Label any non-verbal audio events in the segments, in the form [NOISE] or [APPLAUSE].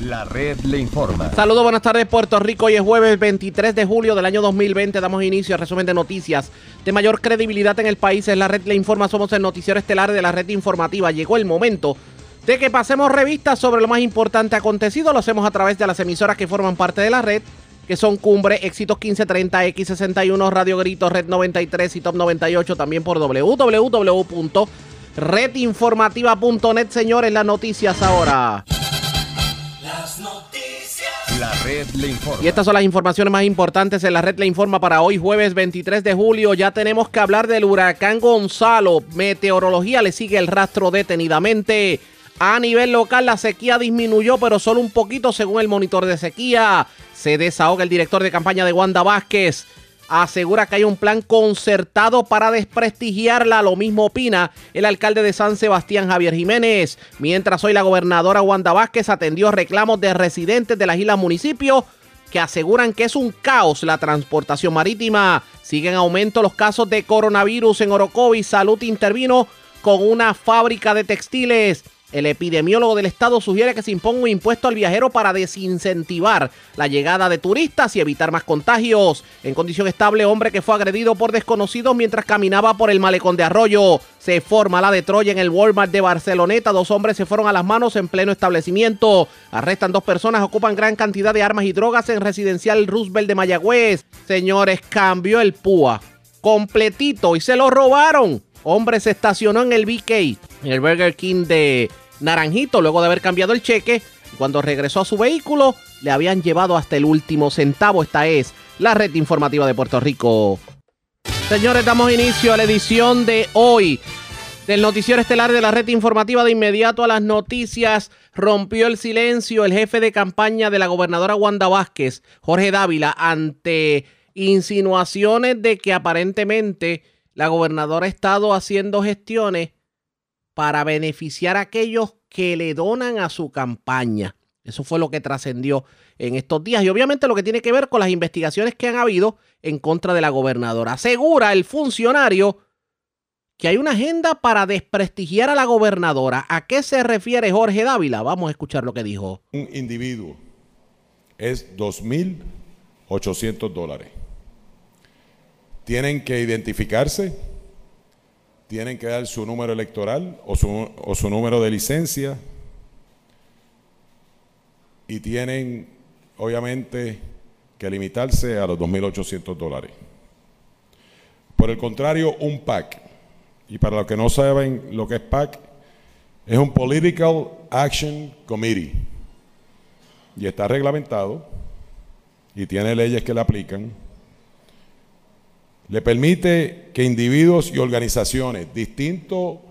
La red le informa. Saludos, buenas tardes Puerto Rico. Hoy es jueves 23 de julio del año 2020. Damos inicio al resumen de noticias de mayor credibilidad en el país. Es la red le informa. Somos el noticiero estelar de la red informativa. Llegó el momento de que pasemos revistas sobre lo más importante acontecido. Lo hacemos a través de las emisoras que forman parte de la red, que son Cumbre, Éxitos 1530, X61, Radio Grito, Red 93 y Top 98. También por www.redinformativa.net. Señores, las noticias ahora. Las noticias. La red le informa. Y estas son las informaciones más importantes en la red le informa para hoy jueves 23 de julio. Ya tenemos que hablar del huracán Gonzalo. Meteorología le sigue el rastro detenidamente. A nivel local la sequía disminuyó, pero solo un poquito según el monitor de sequía. Se desahoga el director de campaña de Wanda Vázquez. Asegura que hay un plan concertado para desprestigiarla. Lo mismo opina el alcalde de San Sebastián, Javier Jiménez. Mientras hoy la gobernadora Wanda Vázquez atendió reclamos de residentes de las islas municipios que aseguran que es un caos la transportación marítima. Siguen en aumento los casos de coronavirus en Orocovis. Salud intervino con una fábrica de textiles. El epidemiólogo del estado sugiere que se imponga un impuesto al viajero para desincentivar la llegada de turistas y evitar más contagios. En condición estable, hombre que fue agredido por desconocidos mientras caminaba por el malecón de Arroyo. Se forma la de Troya en el Walmart de Barceloneta. Dos hombres se fueron a las manos en pleno establecimiento. Arrestan dos personas, ocupan gran cantidad de armas y drogas en residencial Roosevelt de Mayagüez. Señores, cambió el PUA completito y se lo robaron. Hombre se estacionó en el BK, en el Burger King de Naranjito, luego de haber cambiado el cheque. Cuando regresó a su vehículo, le habían llevado hasta el último centavo. Esta es la red informativa de Puerto Rico. Señores, damos inicio a la edición de hoy del noticiero estelar de la red informativa de inmediato a las noticias. Rompió el silencio el jefe de campaña de la gobernadora Wanda Vázquez, Jorge Dávila, ante insinuaciones de que aparentemente la gobernadora ha estado haciendo gestiones para beneficiar a aquellos que le donan a su campaña. Eso fue lo que trascendió en estos días y obviamente lo que tiene que ver con las investigaciones que han habido en contra de la gobernadora. Asegura el funcionario que hay una agenda para desprestigiar a la gobernadora. ¿A qué se refiere Jorge Dávila? Vamos a escuchar lo que dijo. Un individuo es 2.800 dólares. Tienen que identificarse, tienen que dar su número electoral o su, o su número de licencia y tienen, obviamente, que limitarse a los 2.800 dólares. Por el contrario, un PAC, y para los que no saben lo que es PAC, es un Political Action Committee y está reglamentado y tiene leyes que le aplican. Le permite que individuos y organizaciones, distinto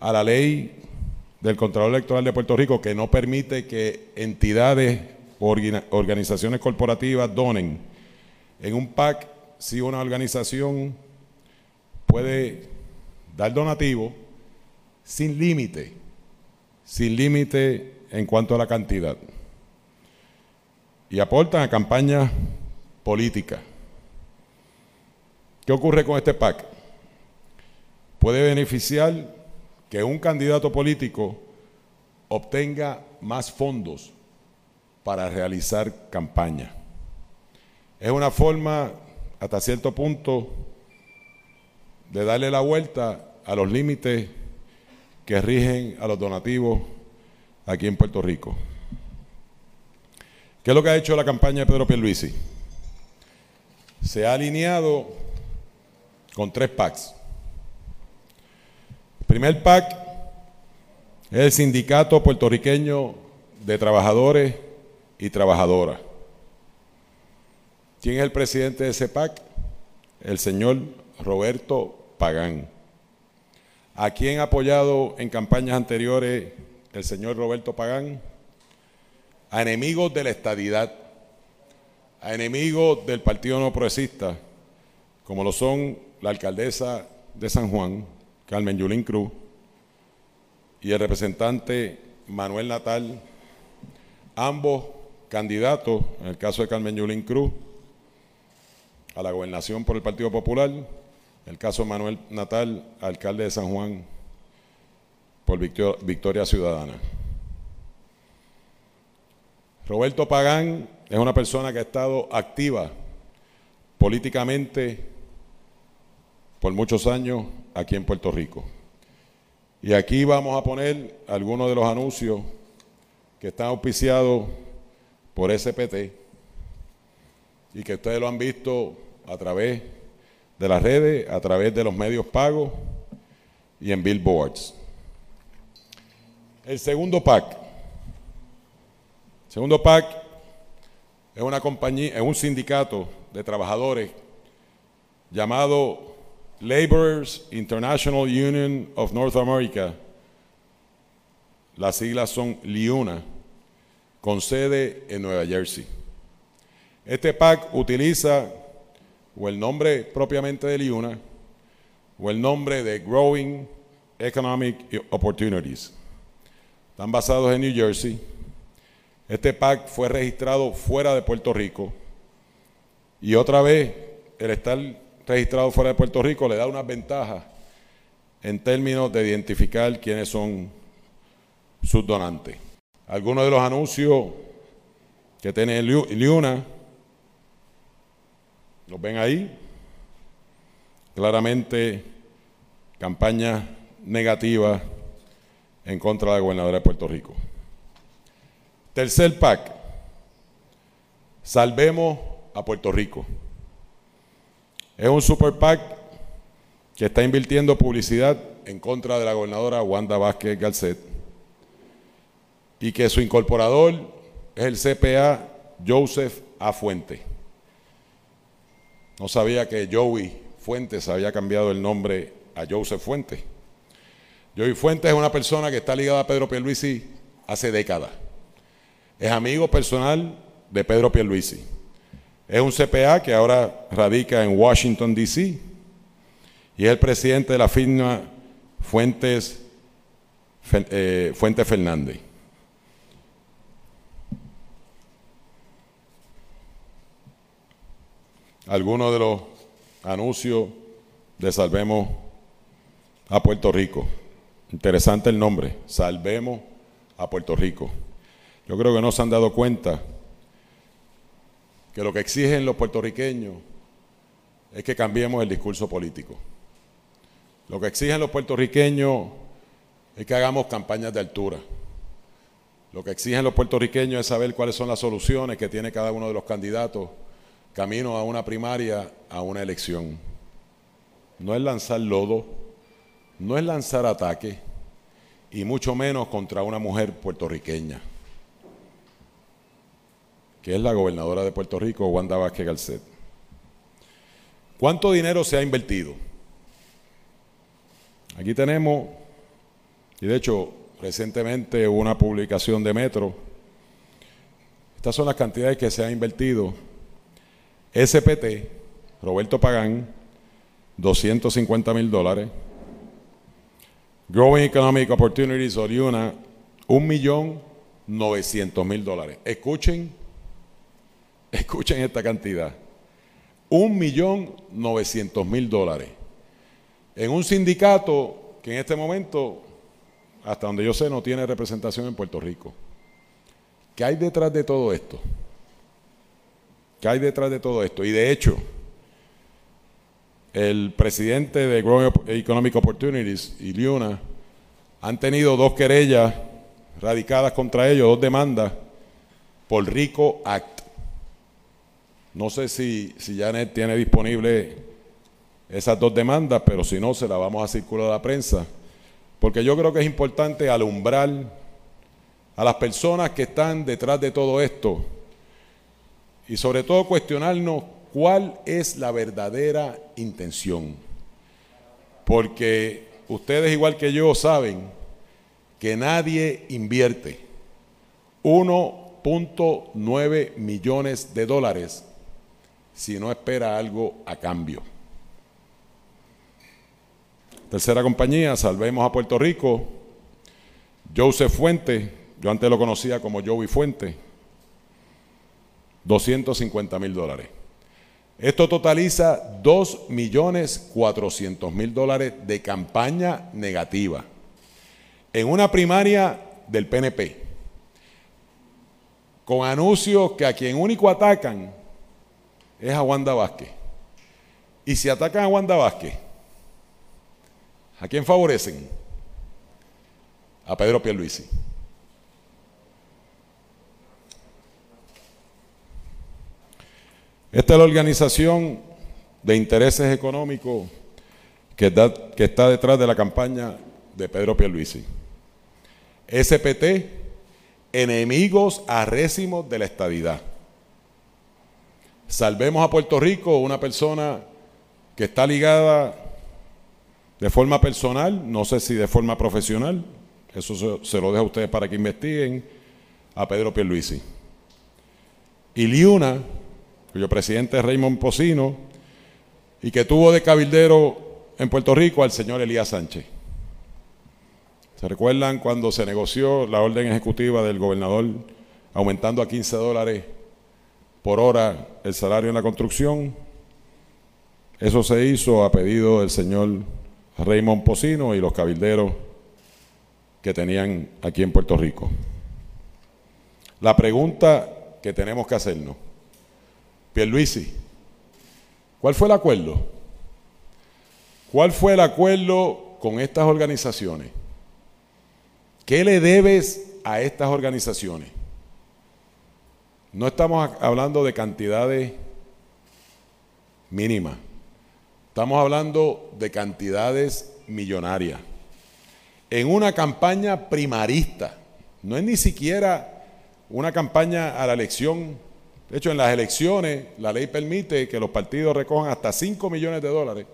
a la ley del Contralor Electoral de Puerto Rico, que no permite que entidades o organizaciones corporativas donen, en un PAC, si una organización puede dar donativo sin límite, sin límite en cuanto a la cantidad. Y aportan a campañas políticas. ¿Qué ocurre con este PAC? Puede beneficiar que un candidato político obtenga más fondos para realizar campaña. Es una forma, hasta cierto punto, de darle la vuelta a los límites que rigen a los donativos aquí en Puerto Rico. ¿Qué es lo que ha hecho la campaña de Pedro Pierluisi? Se ha alineado con tres PACs. El primer PAC es el Sindicato Puertorriqueño de Trabajadores y Trabajadoras. ¿Quién es el presidente de ese PAC? El señor Roberto Pagán. ¿A quién ha apoyado en campañas anteriores el señor Roberto Pagán? A enemigos de la estadidad, a enemigos del Partido No Progresista, como lo son la alcaldesa de San Juan, Carmen Yulín Cruz, y el representante Manuel Natal, ambos candidatos, en el caso de Carmen Yulín Cruz, a la gobernación por el Partido Popular, el caso de Manuel Natal, alcalde de San Juan por Victor- Victoria Ciudadana. Roberto Pagán es una persona que ha estado activa políticamente por muchos años aquí en Puerto Rico. Y aquí vamos a poner algunos de los anuncios que están auspiciados por SPT y que ustedes lo han visto a través de las redes, a través de los medios pagos y en billboards. El segundo pack. segundo pack es una compañía, es un sindicato de trabajadores llamado Laborers International Union of North America. Las siglas son LIUNA, con sede en Nueva Jersey. Este PAC utiliza o el nombre propiamente de LIUNA o el nombre de Growing Economic Opportunities. Están basados en New Jersey. Este PAC fue registrado fuera de Puerto Rico y otra vez el estar registrado fuera de Puerto Rico le da unas ventajas en términos de identificar quiénes son sus donantes. Algunos de los anuncios que tiene Liuna, los ven ahí, claramente campañas negativas en contra de la gobernadora de Puerto Rico. Tercer PAC, salvemos a Puerto Rico. Es un super PAC que está invirtiendo publicidad en contra de la gobernadora Wanda Vázquez Garcet y que su incorporador es el CPA Joseph A. Fuente. No sabía que Joey Fuentes había cambiado el nombre a Joseph Fuente. Joey Fuentes es una persona que está ligada a Pedro Pierluisi hace décadas. Es amigo personal de Pedro Pierluisi. Es un CPA que ahora radica en Washington, D.C. y es el presidente de la firma Fuentes, eh, Fuentes Fernández. Algunos de los anuncios de Salvemos a Puerto Rico. Interesante el nombre, Salvemos a Puerto Rico. Yo creo que no se han dado cuenta que lo que exigen los puertorriqueños es que cambiemos el discurso político. Lo que exigen los puertorriqueños es que hagamos campañas de altura. Lo que exigen los puertorriqueños es saber cuáles son las soluciones que tiene cada uno de los candidatos camino a una primaria, a una elección. No es lanzar lodo, no es lanzar ataque, y mucho menos contra una mujer puertorriqueña que es la gobernadora de Puerto Rico, Wanda Vázquez Garcet. ¿Cuánto dinero se ha invertido? Aquí tenemos, y de hecho recientemente hubo una publicación de Metro, estas son las cantidades que se han invertido. SPT, Roberto Pagán, 250 mil dólares. Growing Economic Opportunities, Oriuna, 1.900.000 dólares. Escuchen [LAUGHS] Escuchen esta cantidad. Un millón novecientos mil dólares. En un sindicato que en este momento, hasta donde yo sé, no tiene representación en Puerto Rico. ¿Qué hay detrás de todo esto? ¿Qué hay detrás de todo esto? Y de hecho, el presidente de Growing Economic Opportunities y Liuna han tenido dos querellas radicadas contra ellos, dos demandas por RICO Act. No sé si, si Janet tiene disponible esas dos demandas, pero si no, se las vamos a circular a la prensa. Porque yo creo que es importante alumbrar a las personas que están detrás de todo esto y sobre todo cuestionarnos cuál es la verdadera intención. Porque ustedes igual que yo saben que nadie invierte 1.9 millones de dólares si no espera algo a cambio. Tercera compañía, Salvemos a Puerto Rico. Joseph Fuente, yo antes lo conocía como Joey Fuente, 250 mil dólares. Esto totaliza 2 millones 400 mil dólares de campaña negativa en una primaria del PNP. con anuncios que a quien único atacan es a Wanda Vázquez. Y si atacan a Wanda Vázquez, ¿a quién favorecen? A Pedro Pierluisi. Esta es la organización de intereses económicos que, está detrás de la campaña de Pedro Pierluisi. SPT, enemigos arrésimos de la estadidad. Salvemos a Puerto Rico, una persona que está ligada de forma personal, no sé si de forma profesional, eso se, lo dejo a ustedes para que investiguen, a Pedro Pierluisi. Y Liuna, cuyo presidente es Raymond Pocino, y que tuvo de cabildero en Puerto Rico al señor Elías Sánchez. ¿Se recuerdan cuando se negoció la orden ejecutiva del gobernador aumentando a 15 dólares por hora el salario en la construcción? Eso se hizo a pedido del señor Raymond Pocino y los cabilderos que tenían aquí en Puerto Rico. La pregunta que tenemos que hacernos, Pierluisi, ¿cuál fue el acuerdo? ¿Cuál fue el acuerdo con estas organizaciones? ¿Qué le debes a estas organizaciones? No estamos hablando de cantidades mínimas. Estamos hablando de cantidades millonarias. En una campaña primarista. No es ni siquiera una campaña a la elección. De hecho, en las elecciones la ley permite que los partidos recojan hasta 5 millones de dólares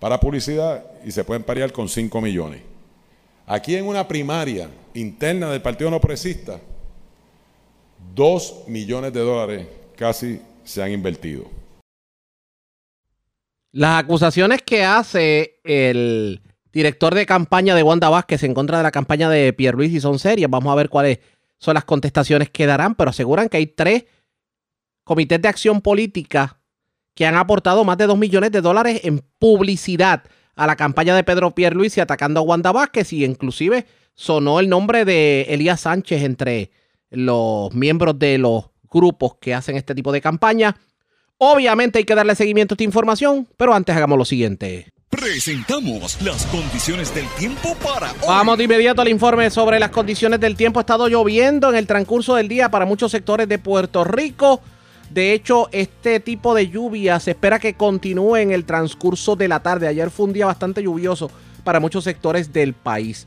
para publicidad y se pueden parear con 5 millones. Aquí en una primaria interna del Partido No Progresista, 2 millones de dólares casi se han invertido. Las acusaciones que hace el director de campaña de Wanda Vázquez en contra de la campaña de Pierluisi son serias. Vamos a ver cuáles son las contestaciones que darán, pero aseguran que hay tres comités de acción política que han aportado más de 2 millones de dólares en publicidad a la campaña de Pedro Pierluisi atacando a Wanda Vázquez y inclusive sonó el nombre de Elías Sánchez entre los miembros de los grupos que hacen este tipo de campaña. Obviamente hay que darle seguimiento a esta información, pero antes hagamos lo siguiente. Presentamos las condiciones del tiempo para hoy. Vamos de inmediato al informe sobre las condiciones del tiempo. Ha estado lloviendo en el transcurso del día para muchos sectores de Puerto Rico. De hecho, este tipo de lluvia se espera que continúe en el transcurso de la tarde. Ayer fue un día bastante lluvioso para muchos sectores del país.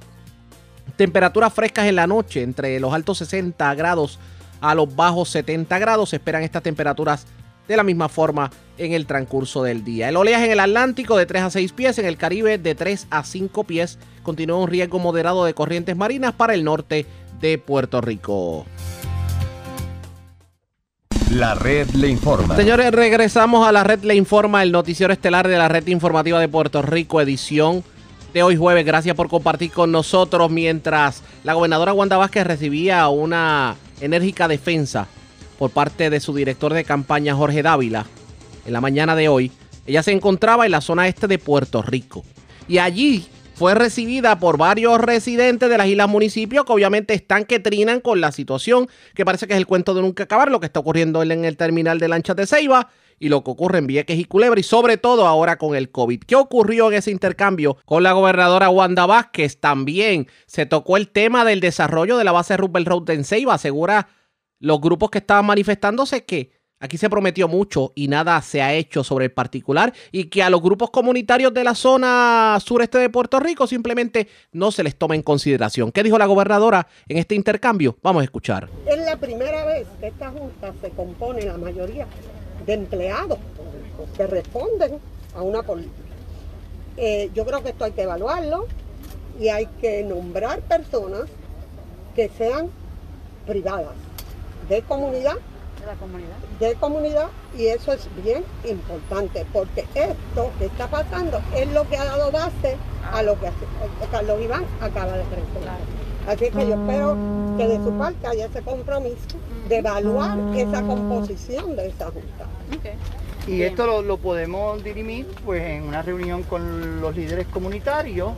Temperaturas frescas en la noche, entre los altos 60 grados a los bajos 70 grados. Se esperan estas temperaturas de la misma forma en el transcurso del día. El oleaje en el Atlántico de 3 a 6 pies, en el Caribe de 3 a 5 pies. Continúa un riesgo moderado de corrientes marinas para el norte de Puerto Rico. La red le informa. Señores, regresamos a la red Le Informa, el noticiero estelar de la red informativa de Puerto Rico, edición de hoy jueves. Gracias por compartir con nosotros mientras la gobernadora Wanda Vázquez recibía una enérgica defensa por parte de su director de campaña Jorge Dávila en la mañana de hoy. Ella se encontraba en la zona este de Puerto Rico y allí fue recibida por varios residentes de las islas municipios que obviamente están que trinan con la situación que parece que es el cuento de nunca acabar, lo que está ocurriendo en el terminal de lanchas de Ceiba y lo que ocurre en Vieques y Culebra y sobre todo ahora con el COVID. ¿Qué ocurrió en ese intercambio con la gobernadora Wanda Vázquez? También se tocó el tema del desarrollo de la base Rupert Road en Ceiba. Asegura los grupos que estaban manifestándose que aquí se prometió mucho y nada se ha hecho sobre el particular y que a los grupos comunitarios de la zona sureste de Puerto Rico simplemente no se les toma en consideración. ¿Qué dijo la gobernadora en este intercambio? Vamos a escuchar. Es la primera vez que esta Junta se compone, la mayoría, de empleados públicos que responden a una política. Eh, yo creo que esto hay que evaluarlo y hay que nombrar personas que sean privadas, de comunidad, de la comunidad. de comunidad, y eso es bien importante, porque esto que está pasando es lo que ha dado base a lo que eh, Carlos Iván acaba de presentar. Así que yo espero que de su parte haya ese compromiso de evaluar esa composición de esa Junta. Y esto lo, lo podemos dirimir pues en una reunión con los líderes comunitarios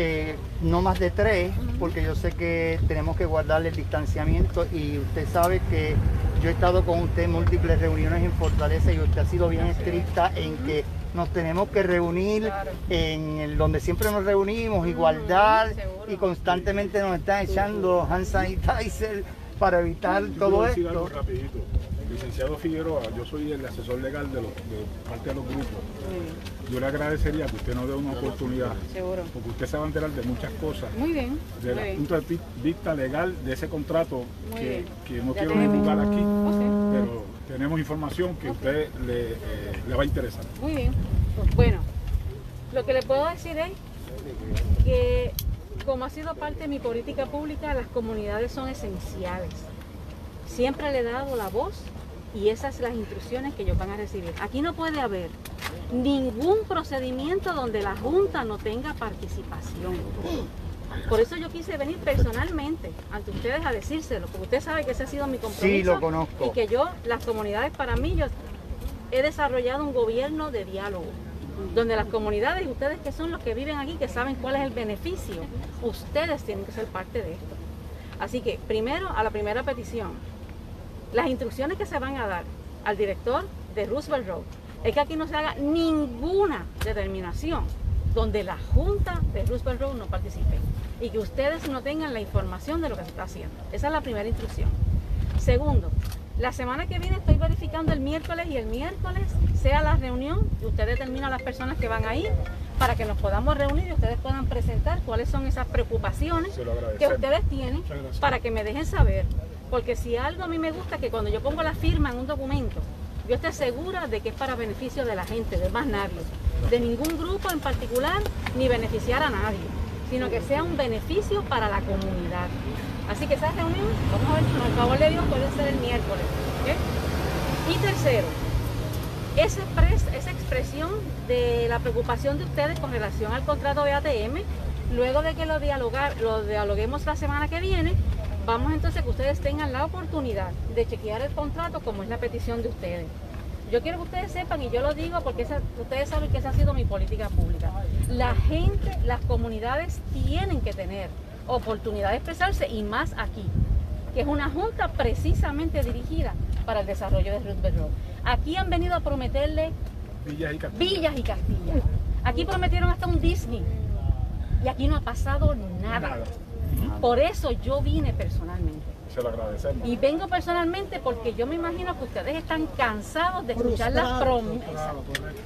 eh, no más de tres, porque yo sé que tenemos que guardar el distanciamiento y usted sabe que yo he estado con usted en múltiples reuniones en Fortaleza y usted ha sido bien estricta en que nos tenemos que reunir en el donde siempre nos reunimos, igualdad y constantemente nos están echando hand sanitizer para evitar todo esto. Licenciado Figueroa, yo soy el asesor legal de, los, de parte de los grupos. Yo le agradecería que usted nos dé una oportunidad, Seguro. porque usted se va a enterar de muchas cosas, Muy bien. de muy la bien. punto de vi- vista legal de ese contrato que, no Ya quiero divulgar aquí, pero tenemos información que a usted le, eh, le va a interesar. Muy bien. Bueno, lo que le puedo decir es que como ha sido parte de mi política pública, las comunidades son esenciales. Siempre le he dado la voz y esas son las instrucciones que ellos van a recibir. Aquí no puede haber ningún procedimiento donde la Junta no tenga participación. Por eso yo quise venir personalmente ante ustedes a decírselo, porque usted sabe que ese ha sido mi compromiso. Sí, lo conozco. Y que yo, las comunidades para mí, yo he desarrollado un gobierno de diálogo, donde las comunidades y ustedes que son los que viven aquí, que saben cuál es el beneficio, ustedes tienen que ser parte de esto. Así que, primero, a la primera petición, las instrucciones que se van a dar al director de Roosevelt Road es que aquí no se haga ninguna determinación donde la Junta de Roosevelt Road no participe y que ustedes no tengan la información de lo que se está haciendo. Esa es la primera instrucción. Segundo, la semana que viene estoy verificando el miércoles y el miércoles sea la reunión y usted determina las personas que van a ir para que nos podamos reunir y ustedes puedan presentar cuáles son esas preocupaciones que ustedes tienen para que me dejen saber. Porque si algo a mí me gusta que cuando yo pongo la firma en un documento, yo esté segura de que es para beneficio de la gente, de más nadie, de ningún grupo en particular, ni beneficiar a nadie, sino que sea un beneficio para la comunidad. Así que esa reunión, vamos a ver, con el favor de Dios, puede ser el miércoles. Y tercero, esa, expres- esa expresión de la preocupación de ustedes con relación al contrato de ATM, luego de que lo dialoguemos la semana que viene, vamos entonces a que ustedes tengan la oportunidad de chequear el contrato como es la petición de ustedes. Yo quiero que ustedes sepan, y yo lo digo porque esa- ustedes saben que esa ha sido mi política pública. La gente, las comunidades tienen que tener oportunidad de expresarse y más aquí, que es una junta precisamente dirigida para el desarrollo de Roosevelt Road. Aquí han venido a prometerle Villas y Castillo. villas y castillas. Aquí prometieron hasta un Disney y aquí no ha pasado nada. Nada. Por eso yo vine personalmente. Se lo agradecemos. Y vengo personalmente porque yo me imagino que ustedes están cansados de escuchar las promesas.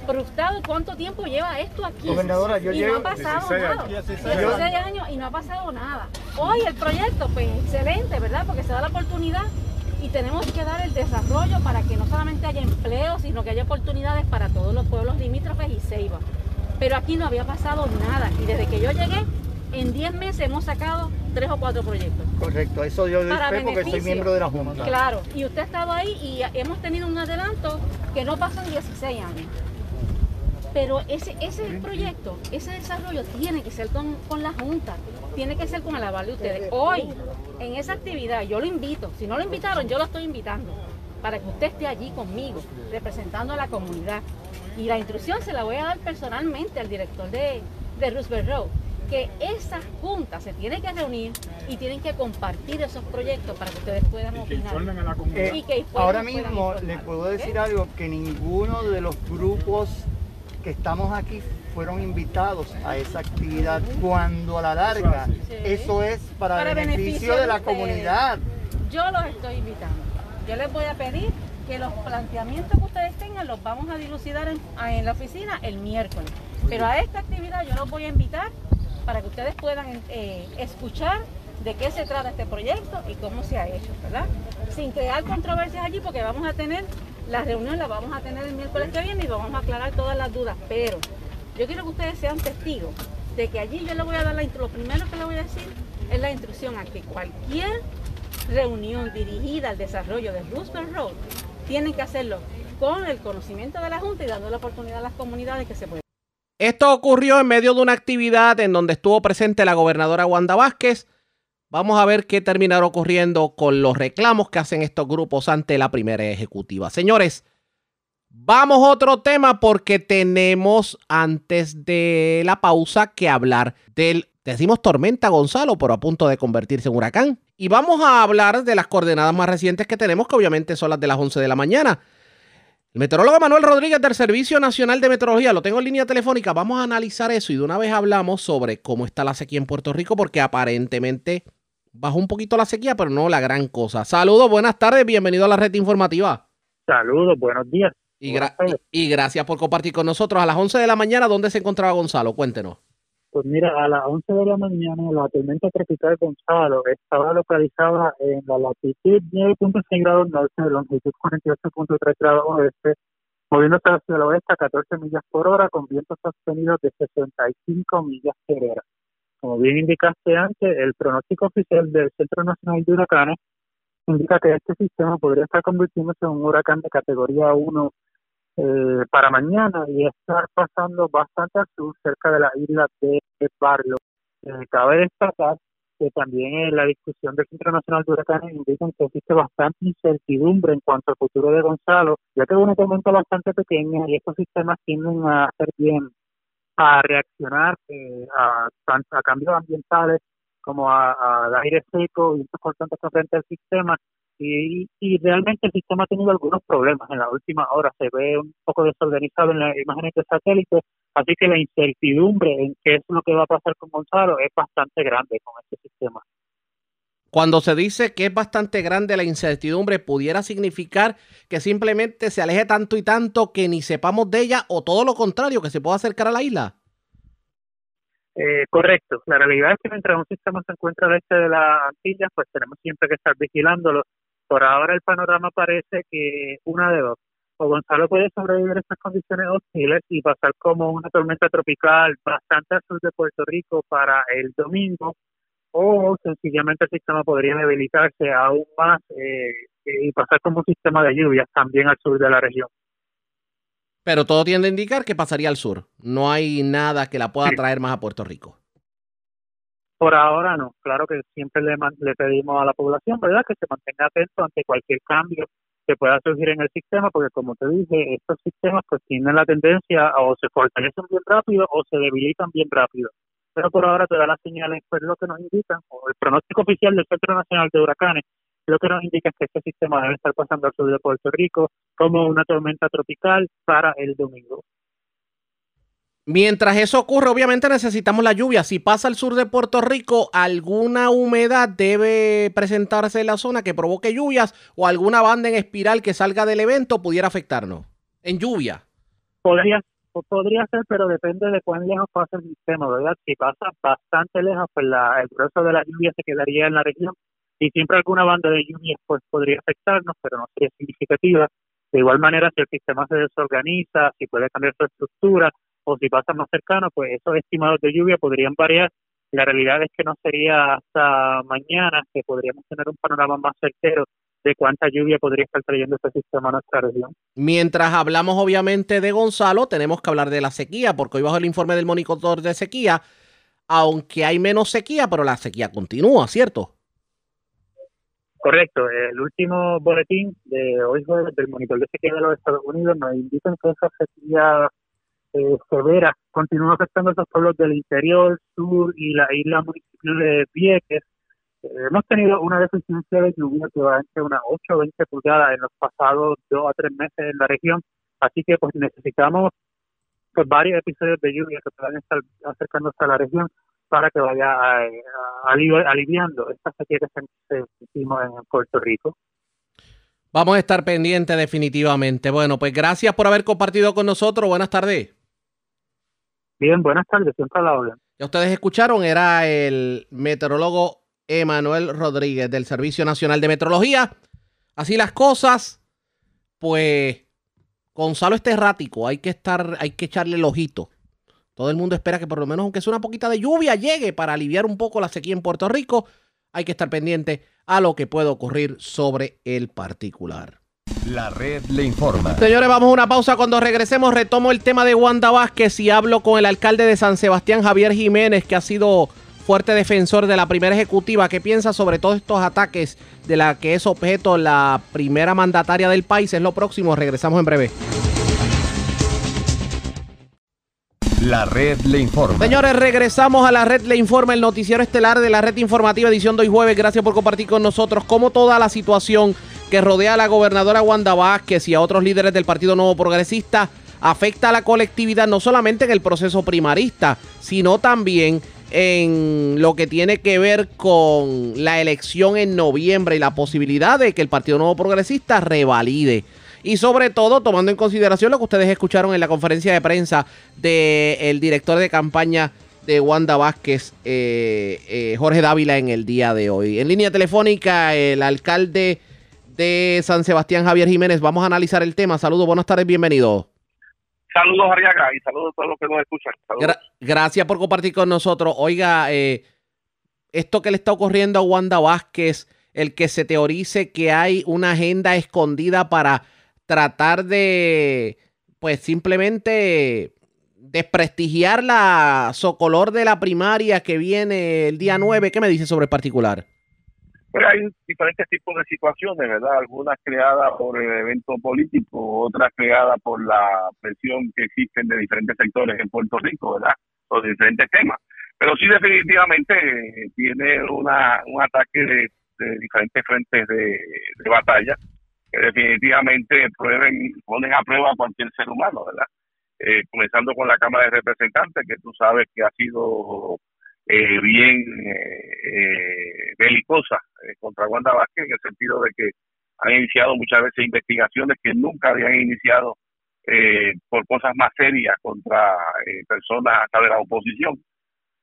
Frustrados. ¿Cuánto tiempo lleva esto aquí? Gobernadora, yo y no ha pasado 16 nada. años. 16 años y no ha pasado nada. Hoy el proyecto, pues excelente, ¿verdad? Porque se da la oportunidad y tenemos que dar el desarrollo para que no solamente haya empleo, sino que haya oportunidades para todos los pueblos limítrofes y Ceiba. Pero aquí no había pasado nada y desde que yo llegué, en 10 meses hemos sacado tres o cuatro proyectos. Correcto, eso yo Para fe porque soy miembro de la Junta. Claro, y usted ha estado ahí y hemos tenido un adelanto que no pasó en 16 años. Pero ese, ese proyecto, ese desarrollo tiene que ser con, con la Junta, tiene que ser con el aval de ustedes. Hoy, en esa actividad, yo lo invito, si no lo invitaron, yo lo estoy invitando, para que usted esté allí conmigo, representando a la comunidad. Y la instrucción se la voy a dar personalmente al director de, de Roosevelt Road, que esa junta se tiene que reunir y tienen que compartir esos proyectos para que ustedes puedan Y que opinar. informen a la comunidad. Eh, Y que puedan- ahora mismo informar, le puedo decir algo, que ninguno de los grupos que estamos aquí fueron invitados a esa actividad cuando a la larga Sí. eso es para, Para beneficio, beneficio de la comunidad. Yo los estoy invitando. Yo les voy a pedir que los planteamientos que ustedes tengan los vamos a dilucidar en la oficina el miércoles. Pero a esta actividad yo los voy a invitar para que ustedes puedan eh, escuchar de qué se trata este proyecto y cómo se ha hecho, ¿verdad? Sin crear controversias allí porque vamos a tener, la reunión la vamos a tener el miércoles que viene y vamos a aclarar todas las dudas. Pero yo quiero que ustedes sean testigos de que allí yo les voy a dar la lo primero que les voy a decir es la instrucción a que cualquier reunión dirigida al desarrollo de Roosevelt Road tienen que hacerlo con el conocimiento de la Junta y dando la oportunidad a las comunidades que se puedan. Esto ocurrió en medio de una actividad en donde estuvo presente la gobernadora Wanda Vázquez. Vamos a ver qué terminará ocurriendo con los reclamos que hacen estos grupos ante la primera ejecutiva. Señores, vamos a otro tema porque tenemos antes de la pausa que hablar del Decimos tormenta, Gonzalo, pero a punto de convertirse en huracán. Y vamos a hablar de las coordenadas más recientes que tenemos, que obviamente son las de las 11 de la mañana. El meteorólogo Manuel Rodríguez del Servicio Nacional de Meteorología, lo tengo en línea telefónica. Vamos a analizar eso y de una vez hablamos sobre cómo está la sequía en Puerto Rico, porque aparentemente bajó un poquito la sequía, pero no la gran cosa. Saludos, buenas tardes, bienvenido a la red informativa. Saludos, buenos días. Y, gra y, y gracias por compartir con nosotros. A las 11 de la mañana, ¿dónde se encontraba Gonzalo? Cuéntenos. Pues mira, a las 11 de la mañana la tormenta tropical Gonzalo estaba localizada en la latitud 9.6 grados norte, longitud 48.3 grados oeste, moviéndose hacia el oeste a 14 millas por hora con vientos sostenidos de 65 millas por hora. Como bien indicaste antes, el pronóstico oficial del Centro Nacional de Huracanes indica que este sistema podría estar convirtiéndose en un huracán de categoría 1 eh, para mañana y estar pasando bastante al sur, cerca de la isla de Barlo. Eh, cabe destacar que también en la discusión del Centro Nacional de Huracanes indican que existe bastante incertidumbre en cuanto al futuro de Gonzalo, ya que es una tormenta bastante pequeña y estos sistemas tienden a hacer bien, a reaccionar eh, a, a cambios ambientales como al aire seco y constantes frente al sistema y, y realmente el sistema ha tenido algunos problemas en la última hora. Se ve un poco desorganizado en las imágenes de satélite, así que la incertidumbre en qué es lo que va a pasar con Gonzalo es bastante grande con este sistema. Cuando se dice que es bastante grande la incertidumbre, ¿pudiera significar que simplemente se aleje tanto y tanto que ni sepamos de ella o todo lo contrario, que se pueda acercar a la isla? Eh, correcto. La realidad es que mientras un sistema se encuentra al este de las Antillas, pues tenemos siempre que estar vigilándolo por ahora el panorama parece que una de dos. O Gonzalo puede sobrevivir a estas condiciones hostiles y pasar como una tormenta tropical bastante al sur de Puerto Rico para el domingo, o sencillamente el sistema podría debilitarse aún más eh, y pasar como un sistema de lluvias también al sur de la región. Pero todo tiende a indicar que pasaría al sur. No hay nada que la pueda traer más a Puerto Rico. Por ahora no, claro que siempre le, le pedimos a la población, ¿verdad?, que se mantenga atento ante cualquier cambio que pueda surgir en el sistema, porque como te dije, estos sistemas pues tienen la tendencia o se fortalecen bien rápido o se debilitan bien rápido. Pero por ahora todas las señales, pues lo que nos indican, o el pronóstico oficial del Centro Nacional de Huracanes, lo que nos indica es que este sistema debe estar pasando al sur de Puerto Rico como una tormenta tropical para el domingo. Mientras eso ocurre, obviamente necesitamos la lluvia. Si pasa al sur de Puerto Rico, alguna humedad debe presentarse en la zona que provoque lluvias o alguna banda en espiral que salga del evento pudiera afectarnos en lluvia. Podría, podría ser, pero depende de cuán lejos pasa el sistema, ¿verdad? Si pasa bastante lejos, pues el grueso de la lluvia se quedaría en la región y siempre alguna banda de lluvia pues podría afectarnos, pero no sería significativa. De igual manera, si el sistema se desorganiza, si puede cambiar su estructura, o si pasa más cercano, pues esos estimados de lluvia podrían variar. La realidad es que no sería hasta mañana que podríamos tener un panorama más certero de cuánta lluvia podría estar trayendo este sistema a nuestra región. Mientras hablamos obviamente de Gonzalo, tenemos que hablar de la sequía, porque hoy bajo el informe del monitor de sequía, aunque hay menos sequía, pero la sequía continúa, ¿cierto? Correcto, el último boletín de hoy del monitor de sequía de los Estados Unidos nos indica que esa sequía eh, severa continúa afectando a esos pueblos del interior, sur y la isla municipal de Vieques. Eh, hemos tenido una deficiencia de lluvia que va entre unas 8 o 20 pulgadas en los pasados 2 a 3 meses en la región, así que pues necesitamos pues, varios episodios de lluvia que puedan estar acercándose a la región para que vaya aliviando esta sequía que sentimos en Puerto Rico. Vamos a estar pendientes definitivamente. Bueno, pues gracias por haber compartido con nosotros. Buenas tardes. Bien, buenas tardes, siempre a la. Ya ustedes escucharon, era el meteorólogo Emanuel Rodríguez del Servicio Nacional de Meteorología. Así las cosas, pues Gonzalo está errático, hay que estar, hay que echarle el ojito. Todo el mundo espera que por lo menos, aunque sea una poquita de lluvia, llegue para aliviar un poco la sequía en Puerto Rico. Hay que estar pendiente a lo que puede ocurrir sobre el particular. La red le informa. Señores, vamos a una pausa. Cuando regresemos, retomo el tema de Wanda Vázquez y hablo con el alcalde de San Sebastián, Javier Jiménez, que ha sido fuerte defensor de la primera ejecutiva. ¿Qué piensa sobre todos estos ataques de la que es objeto la primera mandataria del país? Es lo próximo. Regresamos en breve. La red le informa. Señores, regresamos a la red Le Informa, el noticiero estelar de la red informativa edición de hoy jueves. Gracias por compartir con nosotros cómo toda la situación que rodea a la gobernadora Wanda Vázquez y a otros líderes del Partido Nuevo Progresista afecta a la colectividad no solamente en el proceso primarista, sino también en lo que tiene que ver con la elección en noviembre y la posibilidad de que el Partido Nuevo Progresista revalide. Y sobre todo tomando en consideración lo que ustedes escucharon en la conferencia de prensa del director de campaña de Wanda Vázquez, eh, eh, Jorge Dávila, en el día de hoy. En línea telefónica, el alcalde de San Sebastián, Javier Jiménez. Vamos a analizar el tema. Saludos, buenas tardes, bienvenido. Saludos, Ariaga, y saludos a todos los que nos escuchan. Gra- gracias por compartir con nosotros. Oiga, eh, esto que le está ocurriendo a Wanda Vázquez, el que se teorice que hay una agenda escondida para tratar de, pues simplemente desprestigiar la socolor de la primaria que viene el día 9. ¿Qué me dice sobre el particular? Pero hay diferentes tipos de situaciones, ¿verdad? Algunas creadas por el evento político, otras creadas por la presión que existen de diferentes sectores en Puerto Rico, ¿verdad? Sobre diferentes temas. Pero sí definitivamente eh, tiene una, un ataque de, diferentes frentes de, de batalla que definitivamente prueben, ponen a prueba a cualquier ser humano, ¿verdad? Eh, comenzando con la Cámara de Representantes, que tú sabes que ha sido eh, bien eh, eh, belicosa eh, contra Wanda Vázquez, en el sentido de que han iniciado muchas veces investigaciones que nunca habían iniciado eh, por cosas más serias contra personas hasta de la oposición.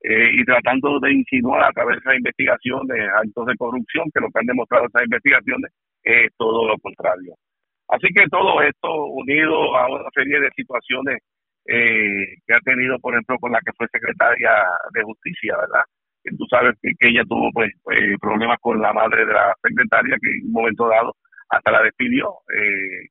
y tratando de insinuar a través de esas investigaciones actos de corrupción, que lo que han demostrado esas investigaciones es todo lo contrario. Así que todo esto unido a una serie de situaciones eh, que ha tenido, por ejemplo, con la que fue secretaria de Justicia, ¿verdad? Que tú sabes que, ella tuvo pues eh, problemas con la madre de la secretaria, que en un momento dado hasta la despidió. Eh,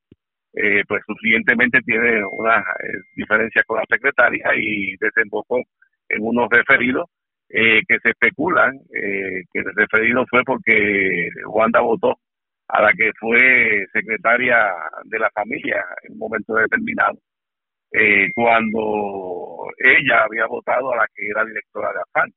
eh, pues subsiguientemente tiene una eh, diferencia con la secretaria y desembocó en unos referidos eh, que se especulan eh, que el referido fue porque Wanda votó a la que fue secretaria de la familia en un momento determinado, eh, cuando ella había votado a la que era directora de AFAN.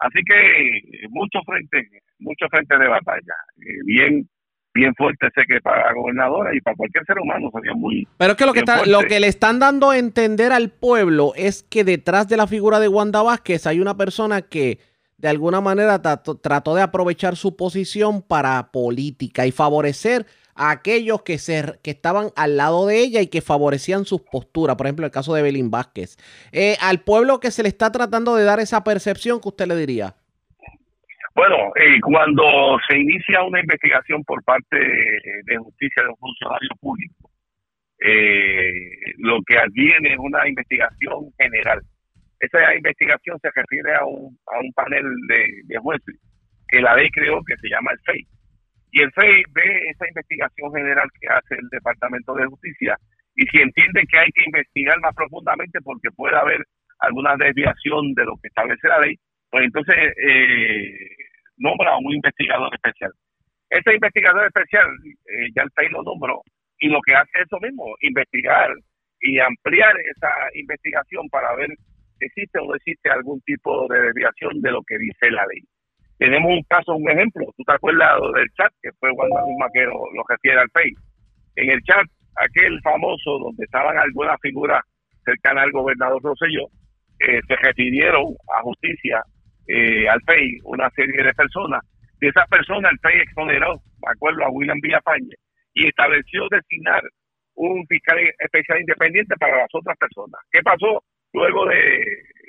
Así que muchos frentes, muchos frentes de batalla, eh, bien bien fuerte sé que para la gobernadora y para cualquier ser humano sería muy Pero es que lo que, está, fuerte. lo que le están dando a entender al pueblo es que detrás de la figura de Wanda Vázquez hay una persona que de alguna manera trató, trató de aprovechar su posición para política y favorecer a aquellos que, se, que estaban al lado de ella y que favorecían sus posturas. Por ejemplo, el caso de Belín Vázquez. Eh, al pueblo que se le está tratando de dar esa percepción, que usted le diría? Bueno, eh, cuando se inicia una investigación por parte de, de justicia de un funcionario público, eh, lo que adviene es una investigación general. Esa investigación se refiere a un, a un panel de, de jueces que la ley creó que se llama el FEI. Y el FEI ve esa investigación general que hace el Departamento de Justicia y si entiende que hay que investigar más profundamente porque puede haber alguna desviación de lo que establece la ley, pues entonces eh, nombra a un investigador especial. Ese investigador especial, eh, ya el FEI lo nombró, y lo que hace es eso mismo, investigar y ampliar esa investigación para ver si existe o no existe algún tipo de desviación de lo que dice la ley. Tenemos un caso, un ejemplo, tú te acuerdas del chat, que fue Wanda misma que lo, refiere al FEI. En el chat, aquel famoso donde estaban algunas figuras cercanas al gobernador Rosselló, eh, se refirieron a justicia eh, al FEI una serie de personas. De esas personas, el FEI exoneró, de acuerdo a William Villafañe, y estableció designar un fiscal especial independiente para las otras personas. ¿Qué pasó luego de,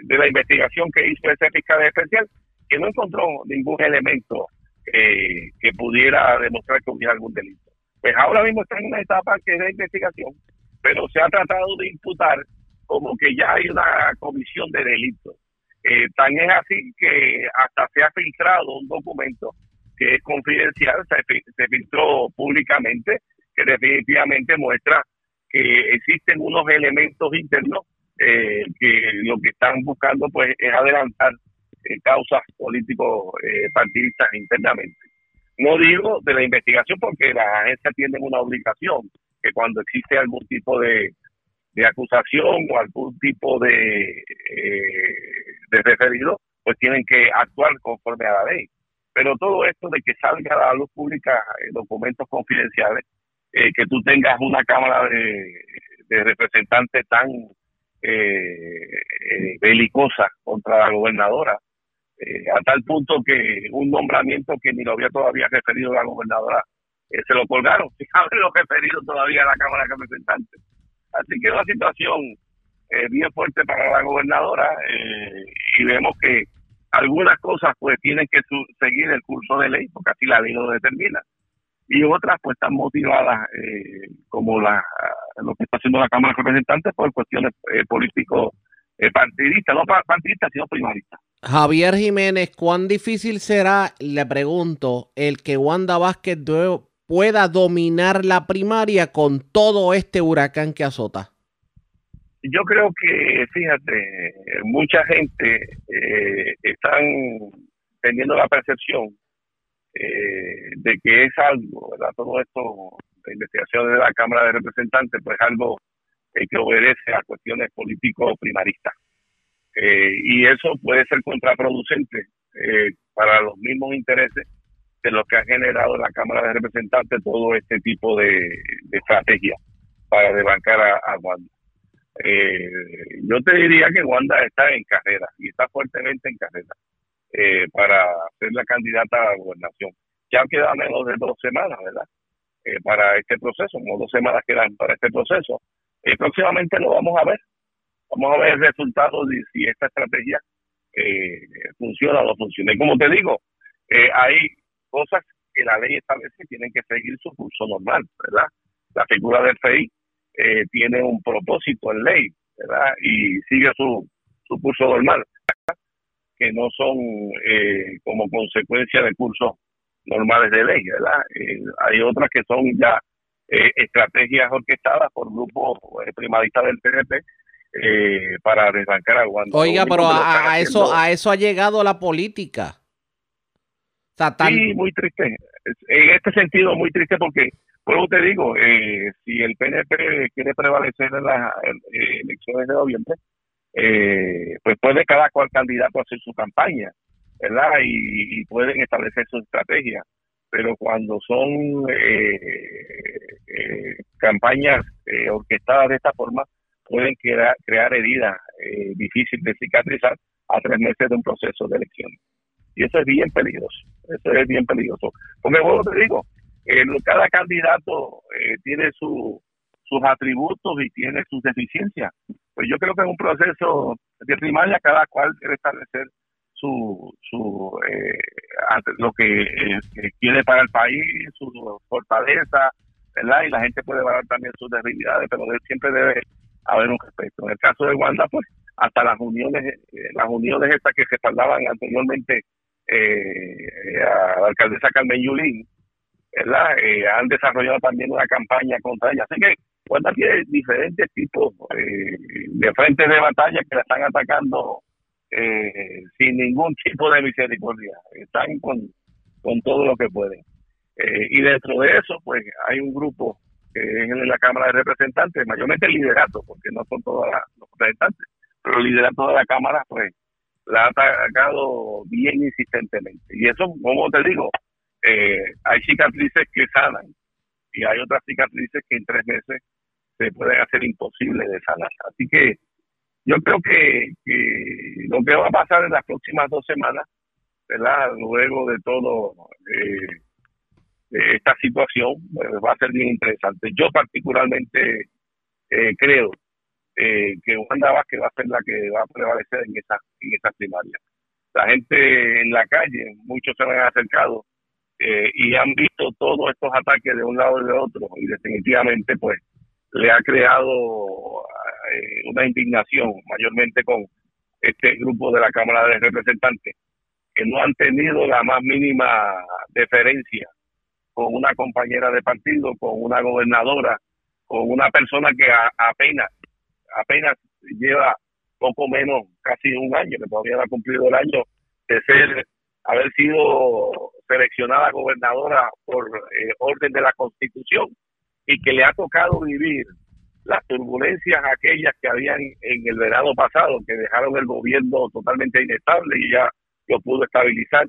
de la investigación que hizo ese fiscal especial? Que no encontró ningún elemento eh, que pudiera demostrar que hubiera algún delito. Pues ahora mismo está en una etapa que es de investigación, pero se ha tratado de imputar como que ya hay una comisión de delitos. Eh, tan es así que hasta se ha filtrado un documento que es confidencial, se, se filtró públicamente, que definitivamente muestra que existen unos elementos internos eh, que lo que están buscando pues es adelantar eh, causas políticos eh, partidistas internamente. No digo de la investigación porque las agencias tienen una obligación que cuando existe algún tipo de, de acusación o algún tipo de, eh, de referido, pues tienen que actuar conforme a la ley. Pero todo esto de que salga a la luz pública eh, documentos confidenciales, eh, que tú tengas una Cámara de, de Representantes tan eh, belicosa contra la gobernadora, eh, a tal punto que un nombramiento que ni lo había todavía referido la gobernadora, eh, se lo colgaron, [LAUGHS] sin haberlo referido todavía a la Cámara de Representantes. Así que es una situación eh, bien fuerte para la gobernadora eh, y vemos que algunas cosas pues tienen que su- seguir el curso de ley, porque así la ley lo determina, y otras pues están motivadas como la, lo que está haciendo la Cámara de Representantes por cuestiones políticos partidistas, no pa- partidistas, sino primaristas. Javier Jiménez, ¿cuán difícil será, le pregunto, el que Wanda Vázquez pueda dominar la primaria con todo este huracán que azota? Yo creo que, fíjate, mucha gente eh, están teniendo la percepción eh, de que es algo, ¿verdad? Todo esto, la investigación de la Cámara de Representantes, pues algo eh, que obedece a cuestiones político-primaristas. Eh, y eso puede ser contraproducente eh, para los mismos intereses de los que ha generado la Cámara de Representantes todo este tipo de, de estrategia para desbancar a, a Wanda. Eh, yo te diría que Wanda está en carrera y está fuertemente en carrera eh, para ser la candidata a la gobernación. Ya queda menos de dos semanas, ¿verdad? Eh, para este proceso, como dos semanas quedan para este proceso. Eh, próximamente lo vamos a ver. Vamos a ver el resultado de si esta estrategia eh, funciona o no funciona. Y como te digo, eh, hay cosas que la ley establece que tienen que seguir su curso normal, ¿verdad? La figura del FEI eh, tiene un propósito en ley, ¿verdad? Y sigue su, su curso normal, que no son eh, como consecuencia de cursos normales de ley, ¿verdad? Eh, hay otras que son ya estrategias orquestadas por grupos primaristas del PNP eh, para desbancar a Wanda. Oiga, Lo pero que lo a, a eso, a eso ha llegado la política. O sea, tan- Sí, muy triste. En este sentido, muy triste porque, luego te digo, eh, si el PNP quiere prevalecer en las eh, elecciones de noviembre, eh, pues puede cada cual candidato hacer su campaña, ¿verdad? Y, y pueden establecer su estrategia. Pero cuando son eh, eh, campañas eh, orquestadas de esta forma, pueden crear, heridas eh, difíciles de cicatrizar a tres meses de un proceso de elecciones. Y eso es bien peligroso. Eso es bien peligroso. Porque, bueno, te digo, eh, cada candidato eh, tiene su, sus atributos y tiene sus deficiencias. Pues yo creo que en un proceso de primaria cada cual debe establecer su, su eh, lo que, eh, que quiere para el país, su fortaleza, ¿verdad? Y la gente puede evaluar también sus debilidades, pero de- siempre debe haber un respeto. En el caso de Wanda, pues hasta las uniones, eh, las uniones estas que respaldaban anteriormente eh, a la alcaldesa Carmen Yulín, ¿verdad? Eh, han desarrollado también una campaña contra ella. Así que Wanda tiene diferentes tipos eh, de frentes de batalla que la están atacando eh, sin ningún tipo de misericordia. Están con, con todo lo que pueden. Eh, y dentro de eso, pues hay un grupo que es en la Cámara de Representantes, mayormente el liderato, porque no son todos los representantes, pero el liderato de la Cámara, pues la ha atacado bien insistentemente. Y eso, como te digo, eh, hay cicatrices que sanan y hay otras cicatrices que en tres meses se pueden hacer imposible de sanar. Así que yo creo que, que lo que va a pasar en las próximas dos semanas, ¿verdad? Luego de todo eh, esta situación, pues, va a ser bien interesante. Yo particularmente eh, creo eh, que Wanda Vázquez va a ser la que va a prevalecer en esa, en esa primaria. La gente en la calle, muchos se han acercado eh, y han visto todos estos ataques de un lado y de otro y definitivamente pues le ha creado eh, una indignación mayormente con este grupo de la Cámara de Representantes que no han tenido la más mínima deferencia con una compañera de partido, con una gobernadora, con una persona que a- apenas apenas lleva poco menos, casi un año, que todavía no ha cumplido el año de ser, haber sido seleccionada gobernadora por eh, orden de la Constitución y que le ha tocado vivir las turbulencias aquellas que habían en el verano pasado, que dejaron el gobierno totalmente inestable y ya lo pudo estabilizar,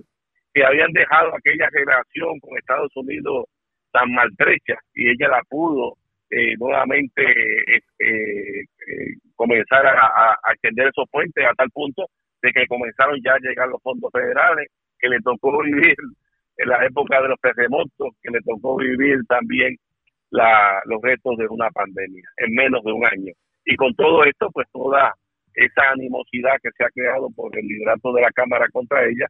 que habían dejado aquella relación con Estados Unidos tan maltrecha y ella la pudo eh, nuevamente eh, eh, comenzar a, a, a extender esos puentes a tal punto de que comenzaron ya a llegar los fondos federales, que le tocó vivir en la época de los terremotos, que le tocó vivir también la, los retos de una pandemia en menos de un año. Y con todo esto, pues toda esa animosidad que se ha creado por el liderato de la Cámara contra ella,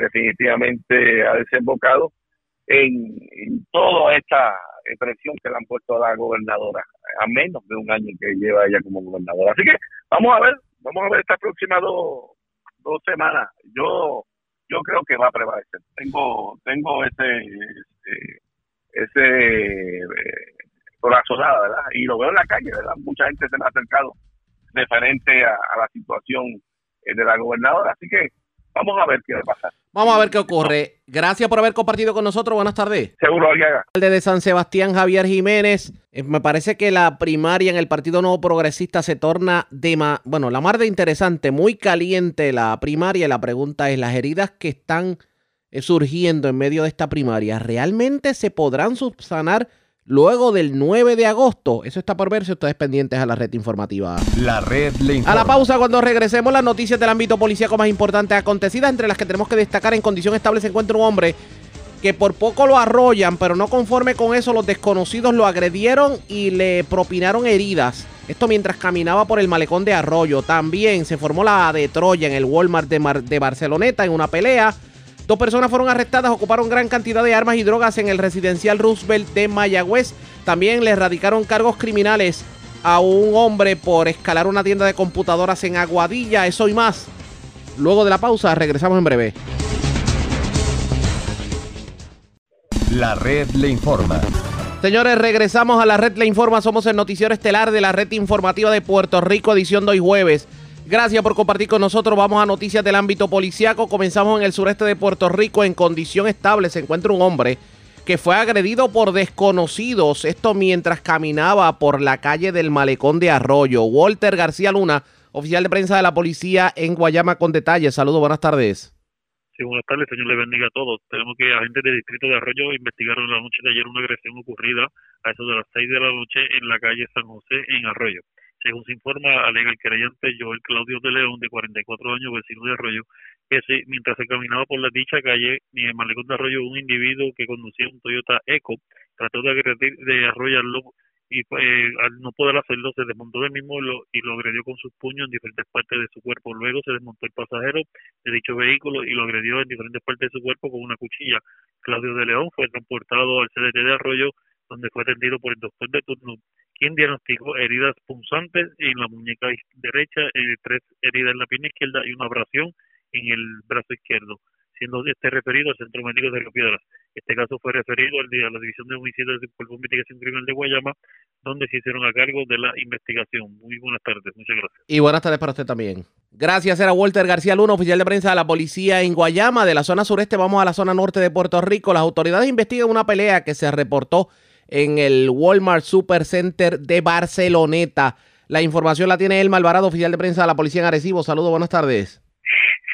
definitivamente ha desembocado en, en toda esta presión que le han puesto a la gobernadora, a menos de un año que lleva ella como gobernadora. Así que vamos a ver, vamos a ver estas próximas dos, dos semanas. Yo yo creo que va a prevalecer. Tengo tengo ese ese, ese eh, corazonada, ¿verdad? Y lo veo en la calle, ¿verdad? Mucha gente se me ha acercado referente a, a la situación eh, de la gobernadora. Así que vamos a ver qué va a pasar. Vamos a ver qué ocurre. Gracias por haber compartido con nosotros. Buenas tardes. Seguro, Aliaga. alcalde de San Sebastián, Javier Jiménez. Eh, me parece que la primaria en el Partido Nuevo Progresista se torna de ma- bueno, la mar de interesante, muy caliente la primaria. La pregunta es, las heridas que están eh, surgiendo en medio de esta primaria, ¿realmente se podrán subsanar luego del 9 de agosto? Eso está por verse. Ustedes pendientes a la red informativa. La red le A la pausa, cuando regresemos, las noticias del ámbito policíaco más importantes acontecidas, entre las que tenemos que destacar en condición estable se encuentra un hombre que por poco lo arrollan, pero no conforme con eso, los desconocidos lo agredieron y le propinaron heridas. Esto mientras caminaba por el malecón de Arroyo. También se formó la de Troya en el Walmart de, Mar- de Barceloneta en una pelea. Dos personas fueron arrestadas, ocuparon gran cantidad de armas y drogas en el residencial Roosevelt de Mayagüez. También le erradicaron cargos criminales a un hombre por escalar una tienda de computadoras en Aguadilla. Eso y más. Luego de la pausa, regresamos en breve. La red le informa. Señores, regresamos a la red Le Informa. Somos el noticiero estelar de la red informativa de Puerto Rico, edición de hoy jueves. Gracias por compartir con nosotros. Vamos a noticias del ámbito policiaco. Comenzamos en el sureste de Puerto Rico. En condición estable se encuentra un hombre que fue agredido por desconocidos. Esto mientras caminaba por la calle del Malecón de Arroyo. Walter García Luna, oficial de prensa de la policía en Guayama con detalles. Saludos, buenas tardes. Sí, buenas tardes, Señor le bendiga a todos. Tenemos que agentes del distrito de Arroyo investigaron la noche de ayer una agresión ocurrida a eso de las 6 de la noche en la calle San José en Arroyo. Según se informa, alega el querellante Joel Claudio de León, de 44 años, vecino de Arroyo, que sí, mientras se caminaba por la dicha calle, en el malecón de Arroyo, un individuo que conducía un Toyota Eco trató de agredir, de arrollarlo y eh, al no poder hacerlo se desmontó del mismo lo, y lo agredió con sus puños en diferentes partes de su cuerpo. Luego se desmontó el pasajero de dicho vehículo y lo agredió en diferentes partes de su cuerpo con una cuchilla. Claudio de León fue transportado al CDT de Arroyo, donde fue atendido por el doctor de turno, quien diagnosticó heridas punzantes en la muñeca derecha, eh, tres heridas en la pierna izquierda y una abrasión en el brazo izquierdo, siendo este referido al Centro Médico de Río Piedras. Este caso fue referido al a la División de Homicidios del Cuerpo de Investigación Criminal de Guayama, donde se hicieron a cargo de la investigación. Muy buenas tardes, muchas gracias. Y buenas tardes para usted también. Gracias, era Walter García Luna, oficial de prensa de la policía en Guayama. De la zona sureste vamos a la zona norte de Puerto Rico. Las autoridades investigan una pelea que se reportó en el Walmart Super Center de Barceloneta. La información la tiene Elma Alvarado, oficial de prensa de la policía en Arecibo. Saludos, buenas tardes.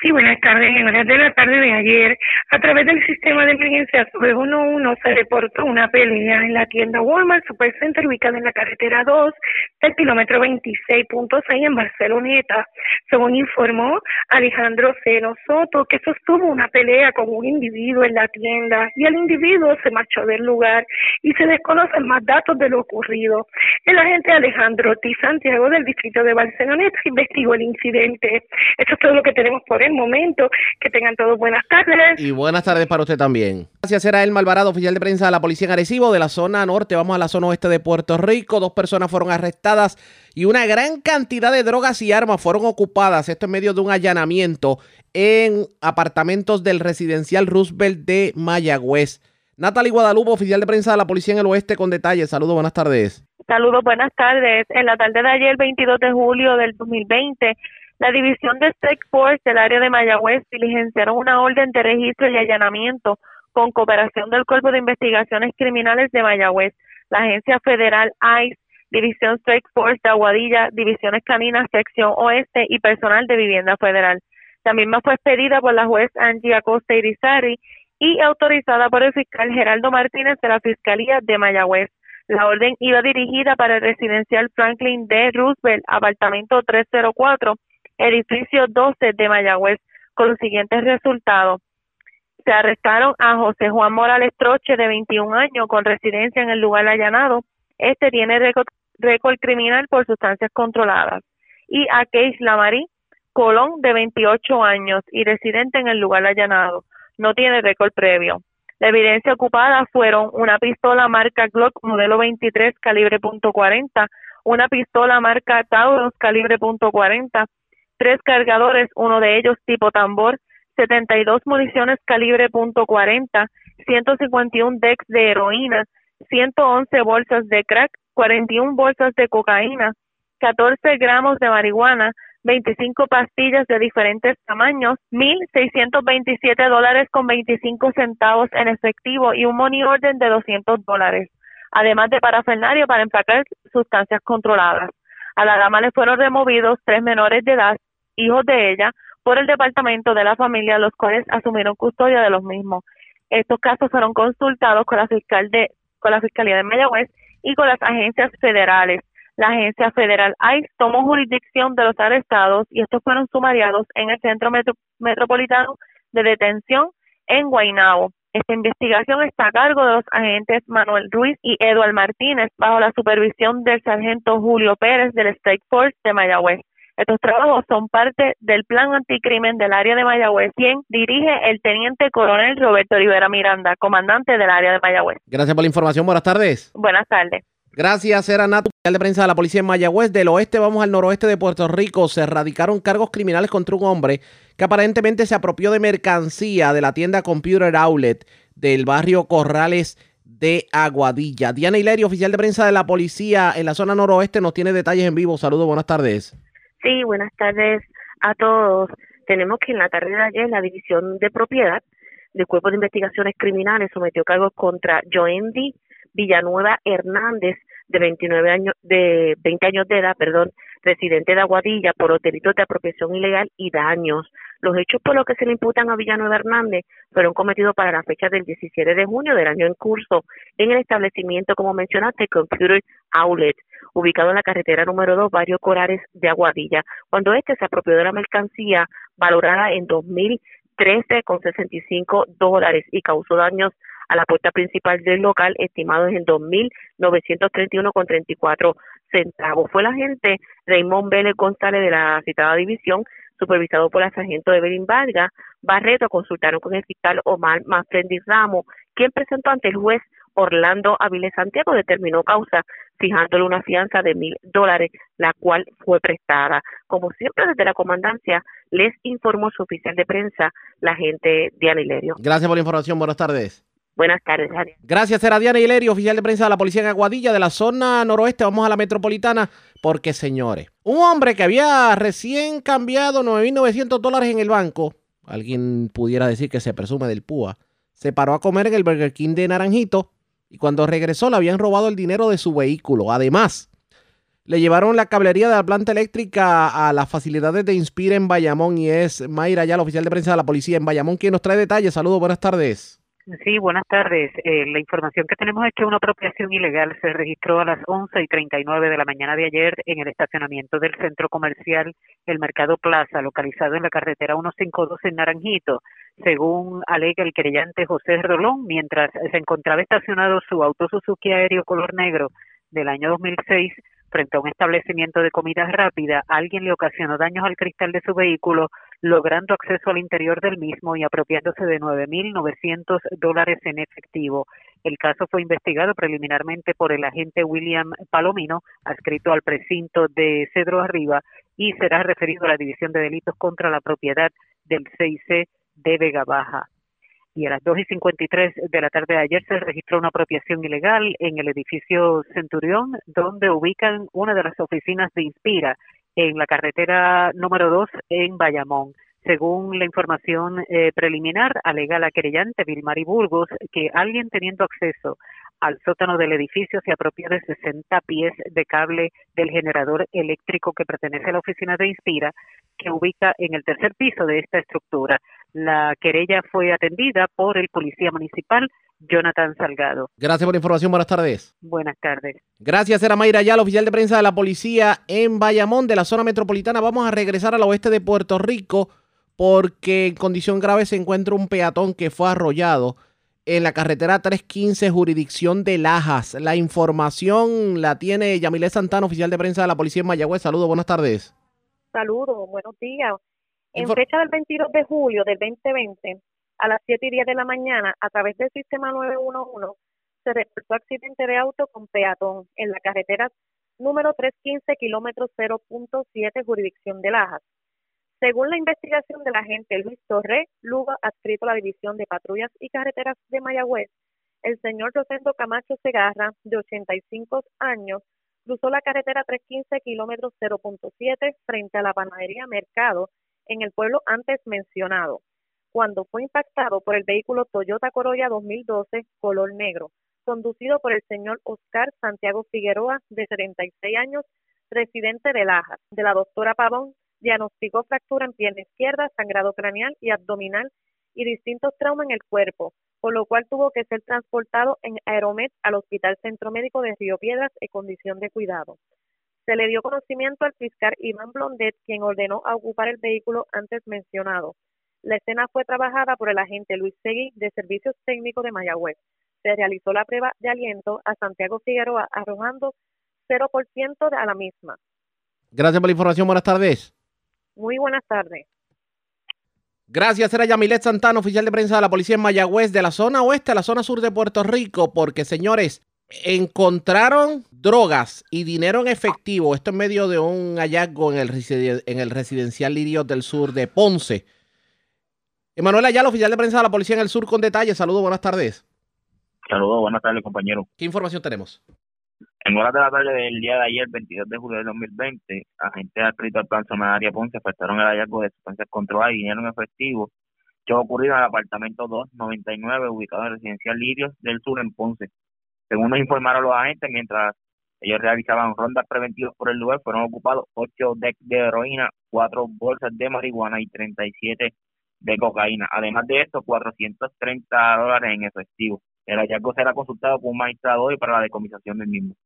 Sí, buenas tardes. En horas de la tarde de ayer, a través del sistema de emergencia 911 se reportó una pelea en la tienda Walmart Supercenter ubicada en la carretera 2 del kilómetro 26.6 en Barceloneta. Según informó Alejandro Ceno Soto, que sostuvo una pelea con un individuo en la tienda y el individuo se marchó del lugar y se desconocen más datos de lo ocurrido. El agente Alejandro Ortiz Santiago del distrito de Barceloneta investigó el incidente. Eso es todo lo que tenemos por el momento. Que tengan todos buenas tardes. Y buenas tardes para usted también. Gracias, era Elma Alvarado, oficial de prensa de la policía en Arecibo. De la zona norte vamos a la zona oeste de Puerto Rico. Dos personas fueron arrestadas y una gran cantidad de drogas y armas fueron ocupadas. Esto en medio de un allanamiento en apartamentos del residencial Roosevelt de Mayagüez. Natalie Guadalupe, oficial de prensa de la policía en el oeste, con detalles. Saludos, buenas tardes. Saludos, buenas tardes. En la tarde de ayer, 22 de julio del 2020, la División de State Force del área de Mayagüez diligenciaron una orden de registro y allanamiento con cooperación del Cuerpo de Investigaciones Criminales de Mayagüez, la Agencia Federal ICE División Strike Force de Aguadilla, Divisiones Caninas, Sección Oeste y personal de Vivienda Federal. La misma fue expedida por la juez Angie Acosta Irizarry y autorizada por el fiscal Geraldo Martínez de la Fiscalía de Mayagüez. La orden iba dirigida para el residencial Franklin D. Roosevelt, apartamento 304, edificio 12 de Mayagüez, con los siguientes resultados. Se arrestaron a José Juan Morales Troche, de 21 años, con residencia en el lugar allanado. Este tiene récord, criminal por sustancias controladas. Y a Keis Lamarí Colón, de 28 años y residente en el lugar allanado. No tiene récord previo. La evidencia ocupada fueron una pistola marca Glock modelo 23 calibre .40, una pistola marca Taurus calibre .40, tres cargadores, uno de ellos tipo tambor, 72 municiones calibre .40, 151 decks de heroína, 111 bolsas de crack, 41 bolsas de cocaína, 14 gramos de marihuana, 25 pastillas de diferentes tamaños, 1.627 dólares con 25 centavos en efectivo y un money order de 200 dólares, además de parafernario para empacar sustancias controladas. A la dama le fueron removidos tres menores de edad, hijos de ella, por el departamento de la familia, los cuales asumieron custodia de los mismos. Estos casos fueron consultados con la fiscal de con la fiscalía de Mayagüez y con las agencias federales la agencia federal ICE tomó jurisdicción de los arrestados y estos fueron sumariados en el Centro Metropolitano de Detención en Guaynabo. Esta investigación está a cargo de los agentes Manuel Ruiz y Eduard Martínez bajo la supervisión del sargento Julio Pérez del State Force de Mayagüez. Estos trabajos son parte del plan anticrimen del área de Mayagüez, quien dirige el teniente coronel Roberto Rivera Miranda, comandante del área de Mayagüez. Gracias por la información. Buenas tardes. Buenas tardes. Gracias, era Nato, de prensa de la policía en Mayagüez. Del oeste vamos al noroeste de Puerto Rico. Se erradicaron cargos criminales contra un hombre que aparentemente se apropió de mercancía de la tienda Computer Outlet del barrio Corrales de Aguadilla. Diana Hilerio, oficial de prensa de la policía en la zona noroeste, nos tiene detalles en vivo. Saludos, buenas tardes. Sí, buenas tardes a todos. Tenemos que en la tarde de ayer la División de Propiedad del Cuerpo de Investigaciones Criminales sometió cargos contra Joendi Villanueva Hernández, de 29 años, de 20 años de edad, perdón, residente de Aguadilla por los delitos de apropiación ilegal y daños. Los hechos por los que se le imputan a Villanueva Hernández fueron cometidos para la fecha del 17 de junio del año en curso en el establecimiento, como mencionaste, Computer Outlet, ubicado en la carretera número 2, Barrio Corales de Aguadilla, cuando este se apropió de la mercancía valorada en 2013 con 65 dólares y causó daños a la puerta principal del local, estimados en 2.931,34 centavos. Fue el agente Raymond Vélez González de la citada división, supervisado por el sargento Evelyn Vargas Barreto, consultaron con el fiscal Omar Mafrendi Ramos, quien presentó ante el juez Orlando Aviles Santiago, determinó causa fijándole una fianza de mil dólares, la cual fue prestada. Como siempre, desde la comandancia les informó su oficial de prensa, la agente Diana Hilerio. Gracias por la información. Buenas tardes. Buenas tardes, Gracias, era Diana Hilerio, oficial de prensa de la policía en Aguadilla, de la zona noroeste. Vamos a la metropolitana, porque señores, un hombre que había recién cambiado 9.900 dólares en el banco, alguien pudiera decir que se presume del PUA, se paró a comer en el Burger King de Naranjito y cuando regresó le habían robado el dinero de su vehículo. Además, le llevaron la cablería de la planta eléctrica a las facilidades de Inspira en Bayamón y es Mayra ya, la oficial de prensa de la policía en Bayamón, quien nos trae detalles. Saludos, buenas tardes. Sí, buenas tardes. Eh, la información que tenemos es que una apropiación ilegal se registró a las 11 y 39 de la mañana de ayer en el estacionamiento del centro comercial El Mercado Plaza, localizado en la carretera 152 en Naranjito. Según alega el querellante José Rolón, mientras se encontraba estacionado su auto Suzuki aéreo color negro del año 2006 frente a un establecimiento de comida rápida, alguien le ocasionó daños al cristal de su vehículo, logrando acceso al interior del mismo y apropiándose de 9.900 dólares en efectivo. El caso fue investigado preliminarmente por el agente William Palomino, adscrito al precinto de Cedro Arriba, y será referido a la División de Delitos contra la Propiedad del CIC de Vega Baja y a las 2 y 53 de la tarde de ayer se registró una apropiación ilegal en el edificio Centurión, donde ubican una de las oficinas de Inspira en la carretera número 2 en Bayamón. Según la información eh, preliminar, alega la querellante Vilmari Burgos que alguien teniendo acceso al sótano del edificio, se apropió de 60 pies de cable del generador eléctrico que pertenece a la oficina de Inspira, que ubica en el tercer piso de esta estructura. La querella fue atendida por el policía municipal Jonathan Salgado. Gracias por la información. Buenas tardes. Buenas tardes. Gracias, era Mayra Ayala, oficial de prensa de la policía en Bayamón, de la zona metropolitana. Vamos a regresar al oeste de Puerto Rico porque en condición grave se encuentra un peatón que fue arrollado en la carretera 315, jurisdicción de Lajas. La información la tiene Yamile Santana, oficial de prensa de la policía en Mayagüez. Saludos, buenas tardes. Saludos, buenos días. En Infor- fecha del 22 de julio del 2020, a las 7 y 10 de la mañana, a través del sistema 911, se reportó accidente de auto con peatón en la carretera número 315, kilómetro 0.7, jurisdicción de Lajas. Según la investigación del agente Luis Torre Lugo, adscrito a la División de Patrullas y Carreteras de Mayagüez, el señor Rosendo Camacho Segarra, de 85 años, cruzó la carretera 315, kilómetro 0.7, frente a la panadería Mercado, en el pueblo antes mencionado, cuando fue impactado por el vehículo Toyota Corolla 2012, color negro, conducido por el señor Oscar Santiago Figueroa, de 76 años, residente de Lajas, de la doctora Pavón, diagnosticó fractura en pierna izquierda, sangrado craneal y abdominal y distintos traumas en el cuerpo, por lo cual tuvo que ser transportado en Aeromed al Hospital Centro Médico de Río Piedras en condición de cuidado. Se le dio conocimiento al fiscal Iván Blondet, quien ordenó a ocupar el vehículo antes mencionado. La escena fue trabajada por el agente Luis Segui de Servicios Técnicos de Mayagüez. Se realizó la prueba de aliento a Santiago Figueroa arrojando 0% de- a la misma. Gracias por la información. Buenas tardes. Muy buenas tardes. Gracias, era Yamilet Santana, oficial de prensa de la policía en Mayagüez, de la zona oeste a la zona sur de Puerto Rico, porque señores, encontraron drogas y dinero en efectivo. Esto en medio de un hallazgo en el, residen- en el residencial Lirios del Sur de Ponce. Emanuel Ayala, oficial de prensa de la policía en el sur, con detalles. Saludos, buenas tardes. Saludos, buenas tardes, compañero. ¿Qué información tenemos? En horas de la tarde del día de ayer, 22 de julio de 2020, agentes adscritos al plan Área Ponce afectaron el hallazgo de sustancias controladas y dinero en efectivo que ocurrido en el apartamento 299 ubicado en el residencial Lirios del Sur en Ponce. Según nos informaron los agentes, mientras ellos realizaban rondas preventivas por el lugar, fueron ocupados 8 decks de heroína, 4 bolsas de marihuana y 37 de cocaína. Además de esto, 430 dólares en efectivo. El hallazgo será consultado por un magistrado hoy para la decomisación del mismo.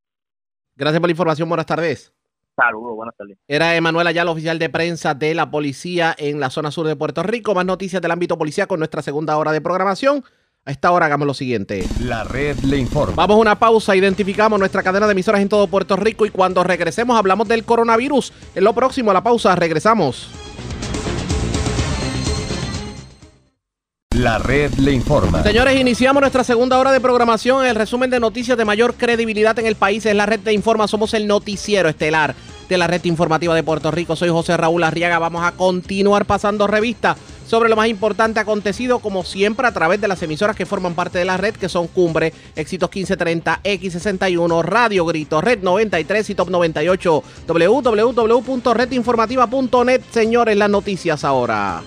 Gracias por la información, buenas tardes. Saludos, buenas tardes. Era Emanuel Ayala, oficial de prensa de la policía en la zona sur de Puerto Rico. Más noticias del ámbito policial con nuestra segunda hora de programación. A esta hora hagamos lo siguiente. La red le informa. Vamos a una pausa, identificamos nuestra cadena de emisoras en todo Puerto Rico y cuando regresemos hablamos del coronavirus. En lo próximo, a la pausa, regresamos. La red le informa. Señores, iniciamos nuestra segunda hora de programación. El resumen de noticias de mayor credibilidad en el país es la red de Informa. Somos el noticiero estelar de la red informativa de Puerto Rico. Soy José Raúl Arriaga. Vamos a continuar pasando revista sobre lo más importante acontecido, como siempre, a través de las emisoras que forman parte de la red, que son Cumbre, Éxitos 1530, X61, Radio Grito, Red 93 y Top 98. www.redinformativa.net. Señores, las noticias ahora.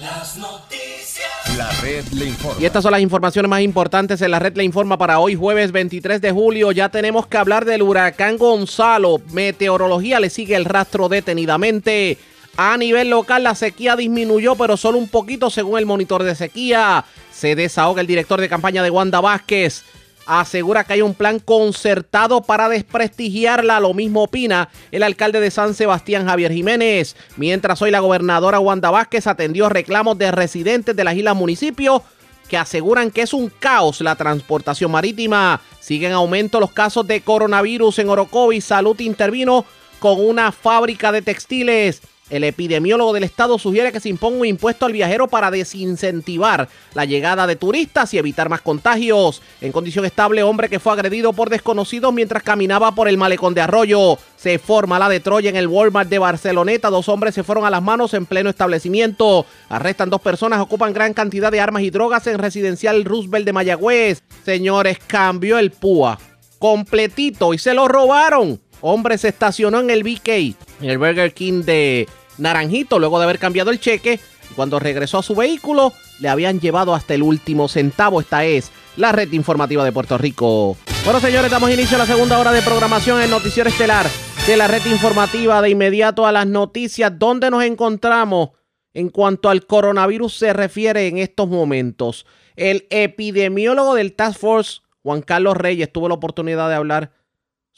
Las noticias. La red le informa. Y estas son las informaciones más importantes en la red le informa para hoy jueves 23 de julio. Ya tenemos que hablar del huracán Gonzalo. Meteorología le sigue el rastro detenidamente. A nivel local la sequía disminuyó, pero solo un poquito según el monitor de sequía. Se desahoga el director de campaña de Wanda Vázquez. Asegura que hay un plan concertado para desprestigiarla. Lo mismo opina el alcalde de San Sebastián, Javier Jiménez. Mientras hoy la gobernadora Wanda Vázquez atendió reclamos de residentes de las islas municipios que aseguran que es un caos la transportación marítima. Siguen en aumento los casos de coronavirus en Orocovis. Salud intervino con una fábrica de textiles. El epidemiólogo del estado sugiere que se imponga un impuesto al viajero para desincentivar la llegada de turistas y evitar más contagios. En condición estable, hombre que fue agredido por desconocidos mientras caminaba por el malecón de Arroyo. Se forma la de Troya en el Walmart de Barceloneta. Dos hombres se fueron a las manos en pleno establecimiento. Arrestan dos personas, ocupan gran cantidad de armas y drogas en residencial Roosevelt de Mayagüez. Señores, cambió el PUA completito y se lo robaron. Hombre se estacionó en el BK, en el Burger King de Naranjito, luego de haber cambiado el cheque. Cuando regresó a su vehículo, le habían llevado hasta el último centavo. Esta es la red informativa de Puerto Rico. Bueno, señores, damos inicio a la segunda hora de programación en Noticiero Estelar de la red informativa. De inmediato a las noticias, donde nos encontramos en cuanto al coronavirus se refiere en estos momentos. El epidemiólogo del Task Force, Juan Carlos Reyes, tuvo la oportunidad de hablar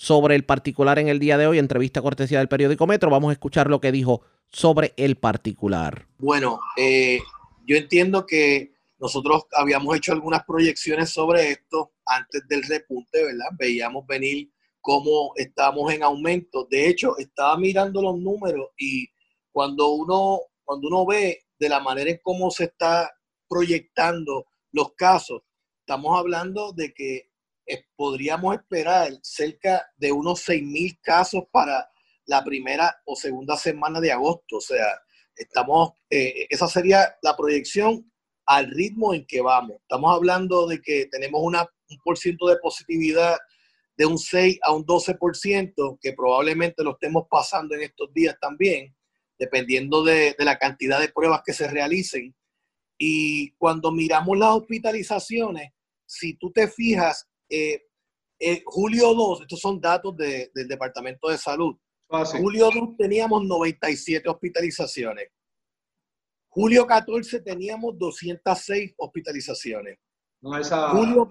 sobre el particular en el día de hoy, entrevista cortesía del periódico Metro. Vamos a escuchar lo que dijo sobre el particular. Bueno, eh, yo entiendo que nosotros habíamos hecho algunas proyecciones sobre esto antes del repunte, ¿verdad? Veíamos venir cómo estamos en aumento. De hecho, estaba mirando los números y cuando uno, cuando uno ve de la manera en cómo se está proyectando los casos, estamos hablando de que eh, podríamos esperar cerca de unos 6.000 casos para la primera o segunda semana de agosto. O sea, estamos, eh, esa sería la proyección al ritmo en que vamos. Estamos hablando de que tenemos una, un por ciento de positividad de un 6 a un 12%, que probablemente lo estemos pasando en estos días también, dependiendo de, de la cantidad de pruebas que se realicen. Y cuando miramos las hospitalizaciones, si tú te fijas, eh, eh, julio 2, estos son datos de, del Departamento de Salud. Ah, Julio 2 teníamos 97 hospitalizaciones. Julio 14 teníamos 206 hospitalizaciones. No, esa- Julio,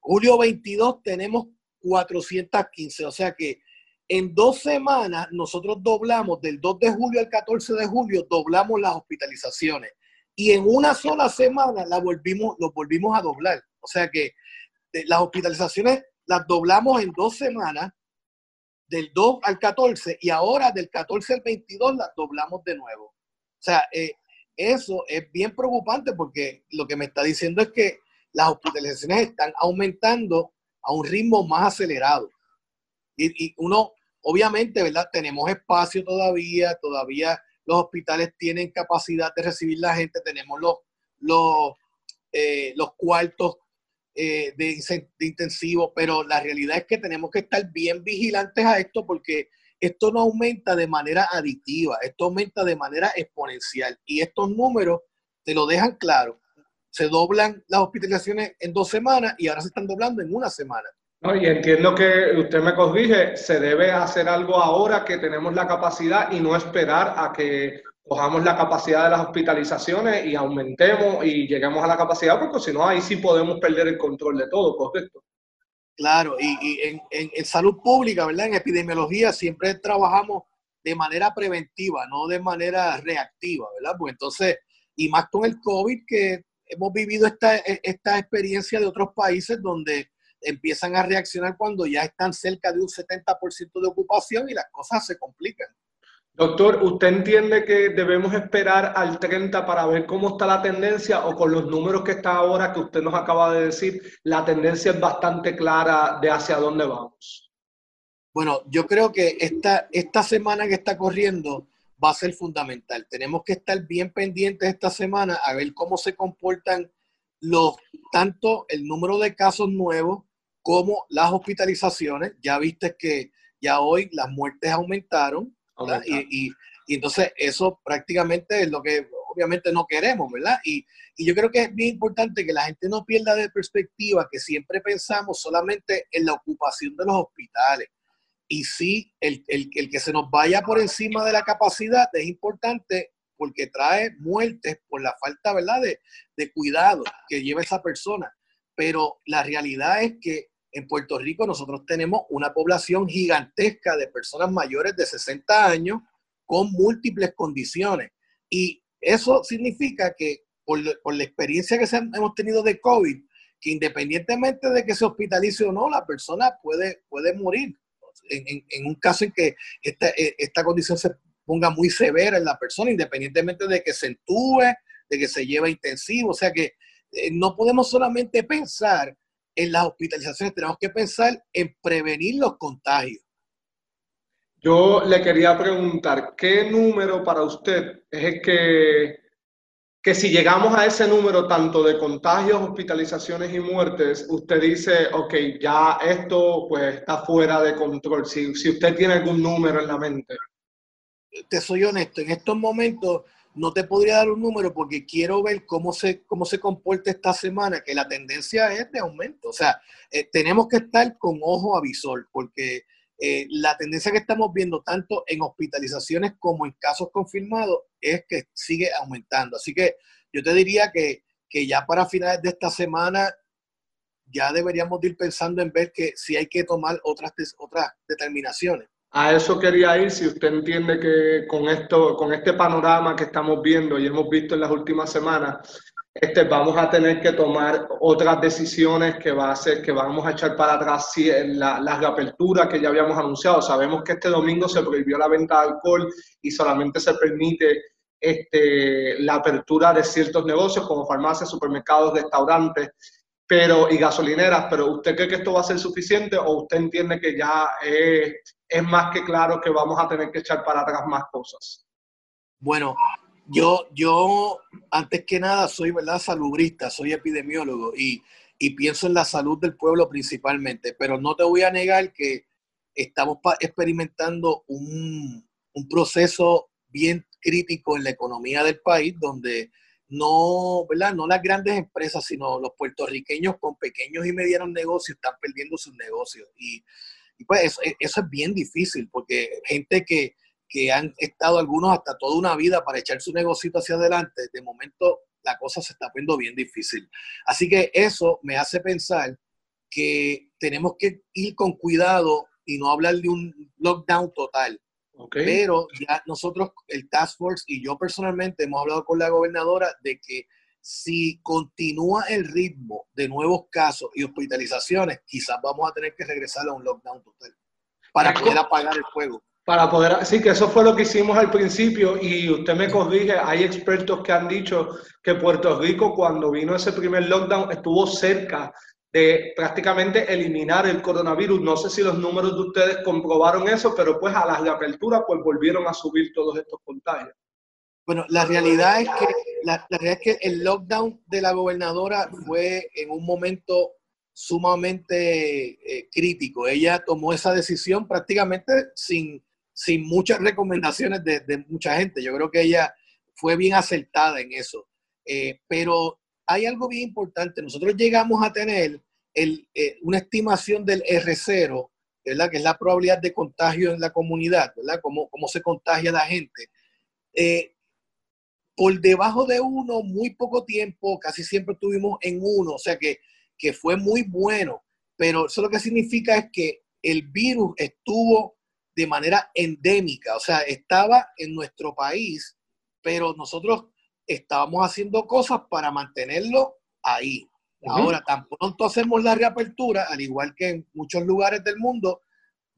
julio 22 tenemos 415. O sea que en dos semanas nosotros doblamos, del 2 de julio al 14 de julio, doblamos las hospitalizaciones. Y en una sola semana la volvimos, lo volvimos a doblar. O sea que las hospitalizaciones las doblamos en dos semanas, del 2 al 14, y ahora del 14 al 22 las doblamos de nuevo. O sea, eh, eso es bien preocupante porque lo que me está diciendo es que las hospitalizaciones están aumentando a un ritmo más acelerado. Y, y uno, obviamente, ¿verdad? Tenemos espacio todavía, todavía los hospitales tienen capacidad de recibir la gente, tenemos los, los, eh, los cuartos eh, de, de intensivo, pero la realidad es que tenemos que estar bien vigilantes a esto porque esto no aumenta de manera aditiva, esto aumenta de manera exponencial y estos números te lo dejan claro. Se doblan las hospitalizaciones en dos semanas y ahora se están doblando en una semana. No, y entiendo que usted me corrige, se debe hacer algo ahora que tenemos la capacidad y no esperar a que cojamos la capacidad de las hospitalizaciones y aumentemos y lleguemos a la capacidad, porque si no, ahí sí podemos perder el control de todo, ¿correcto? Claro, y, en, en- en salud pública, ¿verdad? En epidemiología siempre trabajamos de manera preventiva, no de manera reactiva, ¿verdad? Pues entonces, y más con el COVID, que hemos vivido esta, esta experiencia de otros países donde empiezan a reaccionar cuando ya están cerca de un 70% de ocupación y las cosas se complican. Doctor, ¿usted entiende que debemos esperar al 30 para ver cómo está la tendencia o con los números que está ahora que usted nos acaba de decir, la tendencia es bastante clara de hacia dónde vamos? Bueno, yo creo que esta, esta semana que está corriendo va a ser fundamental. Tenemos que estar bien pendientes esta semana a ver cómo se comportan los, tanto el número de casos nuevos como las hospitalizaciones. Ya viste que ya hoy las muertes aumentaron, Y, y- y entonces eso prácticamente es lo que obviamente no queremos, ¿verdad? Y, y yo creo que es bien importante que la gente no pierda de perspectiva que siempre pensamos solamente en la ocupación de los hospitales. Y sí, el, el- el que se nos vaya por encima de la capacidad es importante porque trae muertes por la falta, ¿verdad?, de, de cuidado que lleva esa persona. Pero la realidad es que en Puerto Rico nosotros tenemos una población gigantesca de personas mayores de 60 años con múltiples condiciones. Y eso significa que por, por la experiencia que se han- hemos tenido de COVID, que independientemente de que se hospitalice o no, la persona puede, puede morir. En, en- en un caso en que esta, eh, esta condición se ponga muy severa en la persona, independientemente de que se entube, de que se lleve intensivo. O sea que eh, no podemos solamente pensar en las hospitalizaciones, tenemos que pensar en prevenir los contagios. Yo le quería preguntar, ¿qué número para usted es el que, que si llegamos a ese número tanto de contagios, hospitalizaciones y muertes, usted dice, ok, ya esto pues está fuera de control? Si, si usted tiene algún número en la mente. te soy honesto, en estos momentos no te podría dar un número porque quiero ver cómo se, cómo se comporta esta semana, que la tendencia es de aumento. O sea, eh, tenemos que estar con ojo avisor porque eh, la tendencia que estamos viendo tanto en hospitalizaciones como en casos confirmados es que sigue aumentando. Así que yo te diría que, que ya para finales de esta semana ya deberíamos ir pensando en ver que si hay que tomar otras, otras determinaciones. A eso quería ir, si usted entiende que con esto, con este panorama que estamos viendo y hemos visto en las últimas semanas, este, vamos a tener que tomar otras decisiones que va a que vamos a echar para atrás si la, la reapertura que ya habíamos anunciado. Sabemos que este domingo se prohibió la venta de alcohol y solamente se permite este, la apertura de ciertos negocios como farmacias, supermercados, restaurantes pero, y gasolineras, pero ¿usted cree que esto va a ser suficiente o usted entiende que ya es, es más que claro que vamos a tener que echar para atrás más cosas? Bueno, yo, yo antes que nada soy ¿verdad? salubrista, soy epidemiólogo y, y pienso en la salud del pueblo principalmente, pero no te voy a negar que estamos experimentando un, un proceso bien crítico en la economía del país donde no, ¿verdad? No las grandes empresas, sino los puertorriqueños con pequeños y medianos negocios están perdiendo sus negocios. Y, pues eso, eso, es bien difícil, porque gente que, que, han estado algunos hasta toda una vida para echar su negocio hacia adelante, de momento la cosa se está poniendo bien difícil. Así que eso me hace pensar que tenemos que ir con cuidado y no hablar de un lockdown total pero ya nosotros, el Task Force y yo personalmente hemos hablado con la gobernadora de que si continúa el ritmo de nuevos casos y hospitalizaciones, quizás vamos a tener que regresar a un lockdown total para poder apagar el fuego. Para poder, sí, que eso fue lo que hicimos al principio y usted me corrige, hay expertos que han dicho que Puerto Rico cuando vino ese primer lockdown estuvo cerca de prácticamente eliminar el coronavirus. No sé si los números de ustedes comprobaron eso, pero pues a la reapertura pues volvieron a subir todos estos contagios. Bueno, la realidad es que la, realidad es que el lockdown de la gobernadora fue en un momento sumamente eh, crítico. Ella tomó esa decisión prácticamente sin, sin muchas recomendaciones de, mucha gente. Yo creo que ella fue bien acertada en eso. Eh, pero hay algo bien importante. Nosotros llegamos a tener eh, una estimación del R0, ¿verdad? que es la probabilidad de contagio en la comunidad, ¿verdad? Cómo, cómo se contagia la gente. Por debajo de uno, muy poco tiempo, casi siempre estuvimos en uno, o sea que, que fue muy bueno, pero eso lo que significa es que el virus estuvo de manera endémica, o sea, estaba en nuestro país, pero nosotros estábamos haciendo cosas para mantenerlo ahí. Ahora, tan pronto hacemos la reapertura, al igual que en muchos lugares del mundo,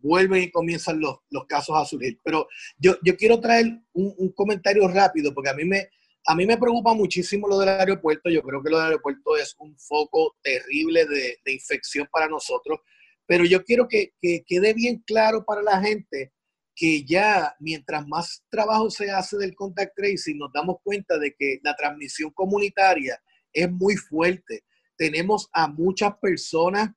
vuelven y comienzan los, los casos a surgir. Pero yo, yo quiero traer un, un, comentario rápido, porque a mí, me, a mí me preocupa muchísimo lo del aeropuerto. Yo creo que lo del aeropuerto es un foco terrible de, de infección para nosotros. Pero yo quiero que, que quede bien claro para la gente que ya mientras más trabajo se hace del contact tracing, nos damos cuenta de que la transmisión comunitaria es muy fuerte. Tenemos a muchas personas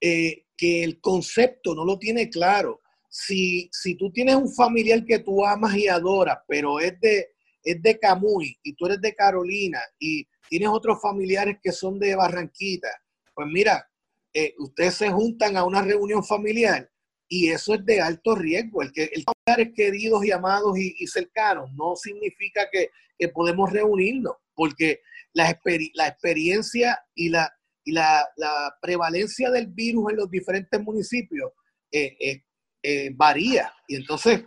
eh, que el concepto no lo tiene claro. Si, si tú tienes un familiar que tú amas y adoras, pero es de, es de Camuy y tú eres de Carolina y tienes otros familiares que son de Barranquita, pues mira, eh, ustedes se juntan a una reunión familiar y eso es de alto riesgo. El que el familiares queridos y amados y, cercanos no significa que, podemos reunirnos, porque la, la experiencia y, la, y la, prevalencia del virus en los diferentes municipios eh, eh, eh, varía. Y entonces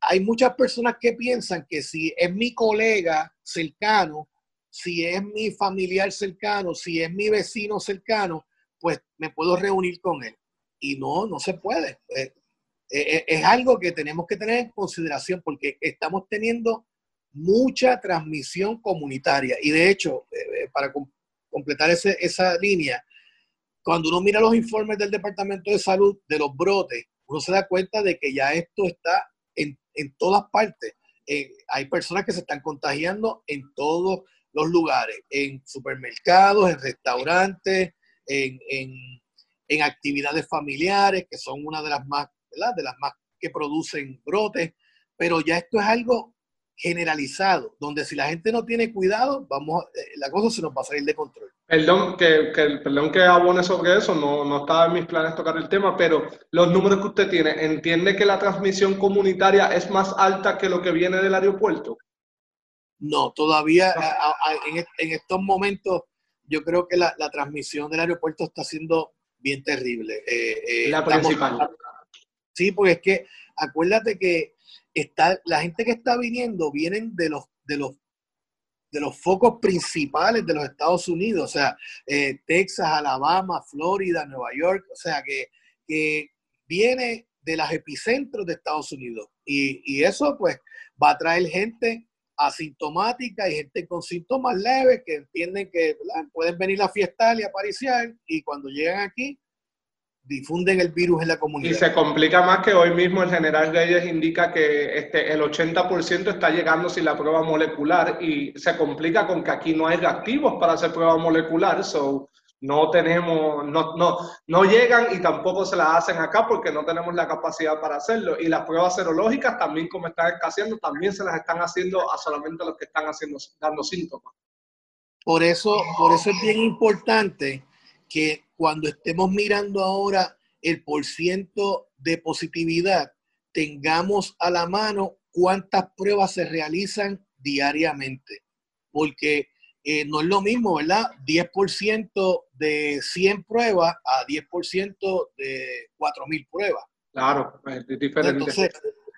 hay muchas personas que piensan que si es mi colega cercano, si es mi familiar cercano, si es mi vecino cercano, pues me puedo reunir con él y no, no se puede. Eh, es algo que tenemos que tener en consideración porque estamos teniendo mucha transmisión comunitaria y de hecho, para completar ese, esa línea, cuando uno mira los informes del Departamento de Salud de los brotes, uno se da cuenta de que ya esto está en, en todas partes. hay personas que se están contagiando en todos los lugares, en supermercados, en restaurantes, en, en actividades familiares, que son una de las más. De las más que producen brotes, pero ya esto es algo generalizado, donde si la gente no tiene cuidado, vamos, eh, la cosa se nos va a salir de control. Perdón que, que- perdón que abone sobre eso, no, no estaba en mis planes tocar el tema, pero los números que usted tiene, ¿entiende que la transmisión comunitaria es más alta que lo que viene del aeropuerto? No, todavía a- a- a- en, est- en estos momentos yo creo que la, la transmisión del aeropuerto está siendo bien terrible. Eh, eh, La estamos- principal. Sí, porque es que acuérdate que está, la gente que está viniendo vienen de los, de los, de los focos principales de los Estados Unidos, o sea, eh, Texas, Alabama, Florida, Nueva York, o sea, que, que viene de los epicentros de Estados Unidos. Y, y eso pues va a traer gente asintomática y gente con síntomas leves que entienden que pueden venir a fiestar y a pariciar y cuando llegan aquí difunden el virus en la comunidad. Y se complica más que hoy mismo el general Reyes indica que este, el 80% está llegando sin la prueba molecular y se complica con que aquí no hay reactivos para hacer prueba molecular, so no tenemos, no, no, no llegan y tampoco se las hacen acá porque no tenemos la capacidad para hacerlo. Y las pruebas serológicas también, como están escaseando, también se las están haciendo a solamente los que están haciendo, dando síntomas. Por eso, por eso es bien importante que cuando estemos mirando ahora el porciento de positividad, tengamos a la mano cuántas pruebas se realizan diariamente. Porque eh, no es lo mismo, ¿verdad? 10% de 100 pruebas a 10% de 4.000 pruebas. Claro, es diferente. Entonces,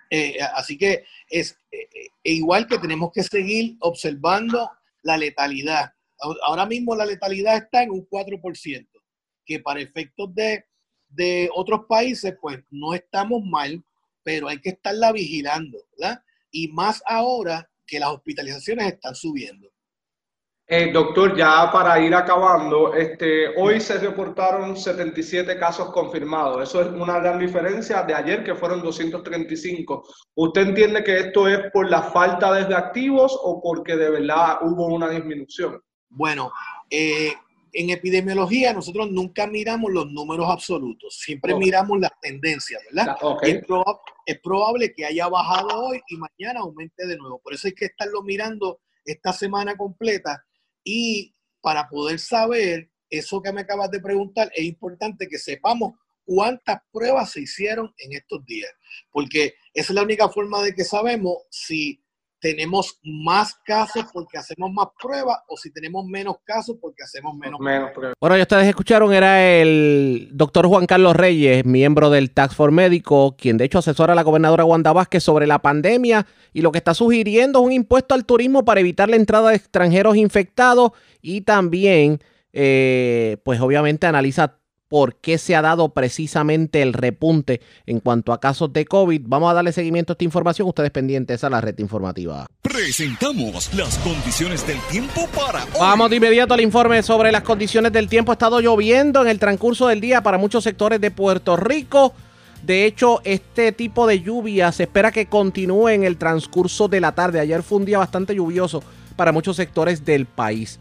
eh, así que es eh, igual que tenemos que seguir observando la letalidad. Ahora- mismo la letalidad está en un 4%, que para efectos de, de otros países, pues no estamos mal, pero hay que estarla vigilando, ¿verdad? Y más ahora que las hospitalizaciones están subiendo. Eh, doctor, ya para ir acabando, este, hoy se reportaron 77 casos confirmados. Eso es una gran diferencia de ayer que fueron 235. ¿Usted entiende que esto es por la falta de reactivos o porque de verdad hubo una disminución? Bueno, eh, en epidemiología nosotros nunca miramos los números absolutos, siempre Ok. miramos las tendencias, ¿verdad? ok. Y Es, proba- es probable que haya bajado hoy y mañana aumente de nuevo. Por eso hay que estarlo mirando esta semana completa y para poder saber eso que me acabas de preguntar, es importante que sepamos cuántas pruebas se hicieron en estos días, porque esa es la única forma de que sabemos si tenemos más casos porque hacemos más pruebas o si tenemos menos casos porque hacemos menos, menos pruebas. Bueno, ya ustedes escucharon, era el doctor Juan Carlos Reyes, miembro del Tax Force Médico, quien de hecho asesora a la gobernadora Wanda Vázquez sobre la pandemia y lo que está sugiriendo es un impuesto al turismo para evitar la entrada de extranjeros infectados y también, eh, pues obviamente analiza por qué se ha dado precisamente el repunte en cuanto a casos de COVID. Vamos a darle seguimiento a esta información, ustedes pendientes a la red informativa. Presentamos las condiciones del tiempo para hoy. Vamos de inmediato al informe sobre las condiciones del tiempo. Ha estado lloviendo en el transcurso del día para muchos sectores de Puerto Rico. De hecho, este tipo de lluvia se espera que continúe en el transcurso de la tarde. Ayer fue un día bastante lluvioso para muchos sectores del país.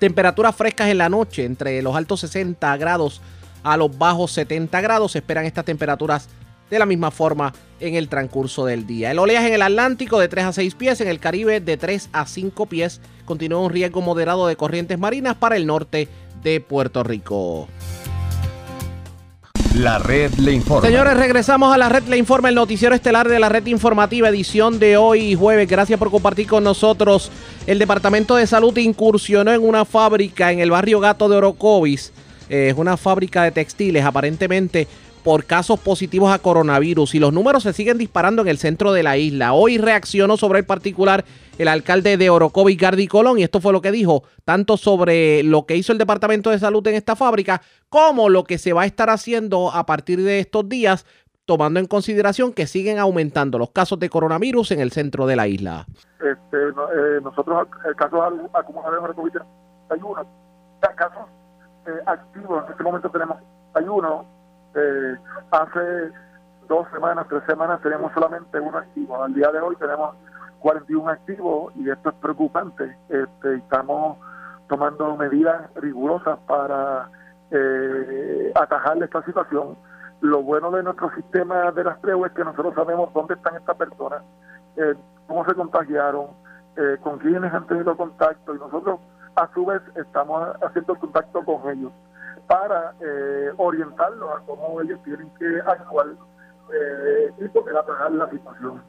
Temperaturas frescas en la noche, entre los altos 60 grados a los bajos 70 grados. Se esperan estas temperaturas de la misma forma en el transcurso del día. El oleaje en el Atlántico de 3 a 6 pies, en el Caribe de 3 a 5 pies. Continúa un riesgo moderado de corrientes marinas para el norte de Puerto Rico. La red le informa. Señores, regresamos a la red Le Informa, el noticiero estelar de la red informativa, edición de hoy jueves. Gracias por compartir con nosotros. El Departamento de Salud incursionó en una fábrica en el barrio Gato de Orocovis. Eh, Es una fábrica de textiles, aparentemente por casos positivos a coronavirus y los números se siguen disparando en el centro de la isla. Hoy reaccionó sobre el particular el alcalde de Orocovis, Gardi Colón, y esto fue lo que dijo, tanto sobre lo que hizo el Departamento de Salud en esta fábrica, como lo que se va a estar haciendo a partir de estos días, tomando en consideración que siguen aumentando los casos de coronavirus en el centro de la isla. este, eh, nosotros el caso acumulados de COVID hay uno casos eh, activos en este momento tenemos hay uno eh, hace dos semanas tres semanas tenemos solamente uno activo. Al día de hoy tenemos 41 activos y esto es preocupante. Este, estamos tomando medidas rigurosas para eh, atajarle esta situación. Lo bueno de nuestro sistema de rastreo es que nosotros sabemos dónde están estas personas eh, cómo se contagiaron, eh, con quiénes han tenido contacto y nosotros a su vez estamos haciendo contacto con ellos para eh, orientarlos a cómo ellos tienen que actuar eh, y poder atajar la situación.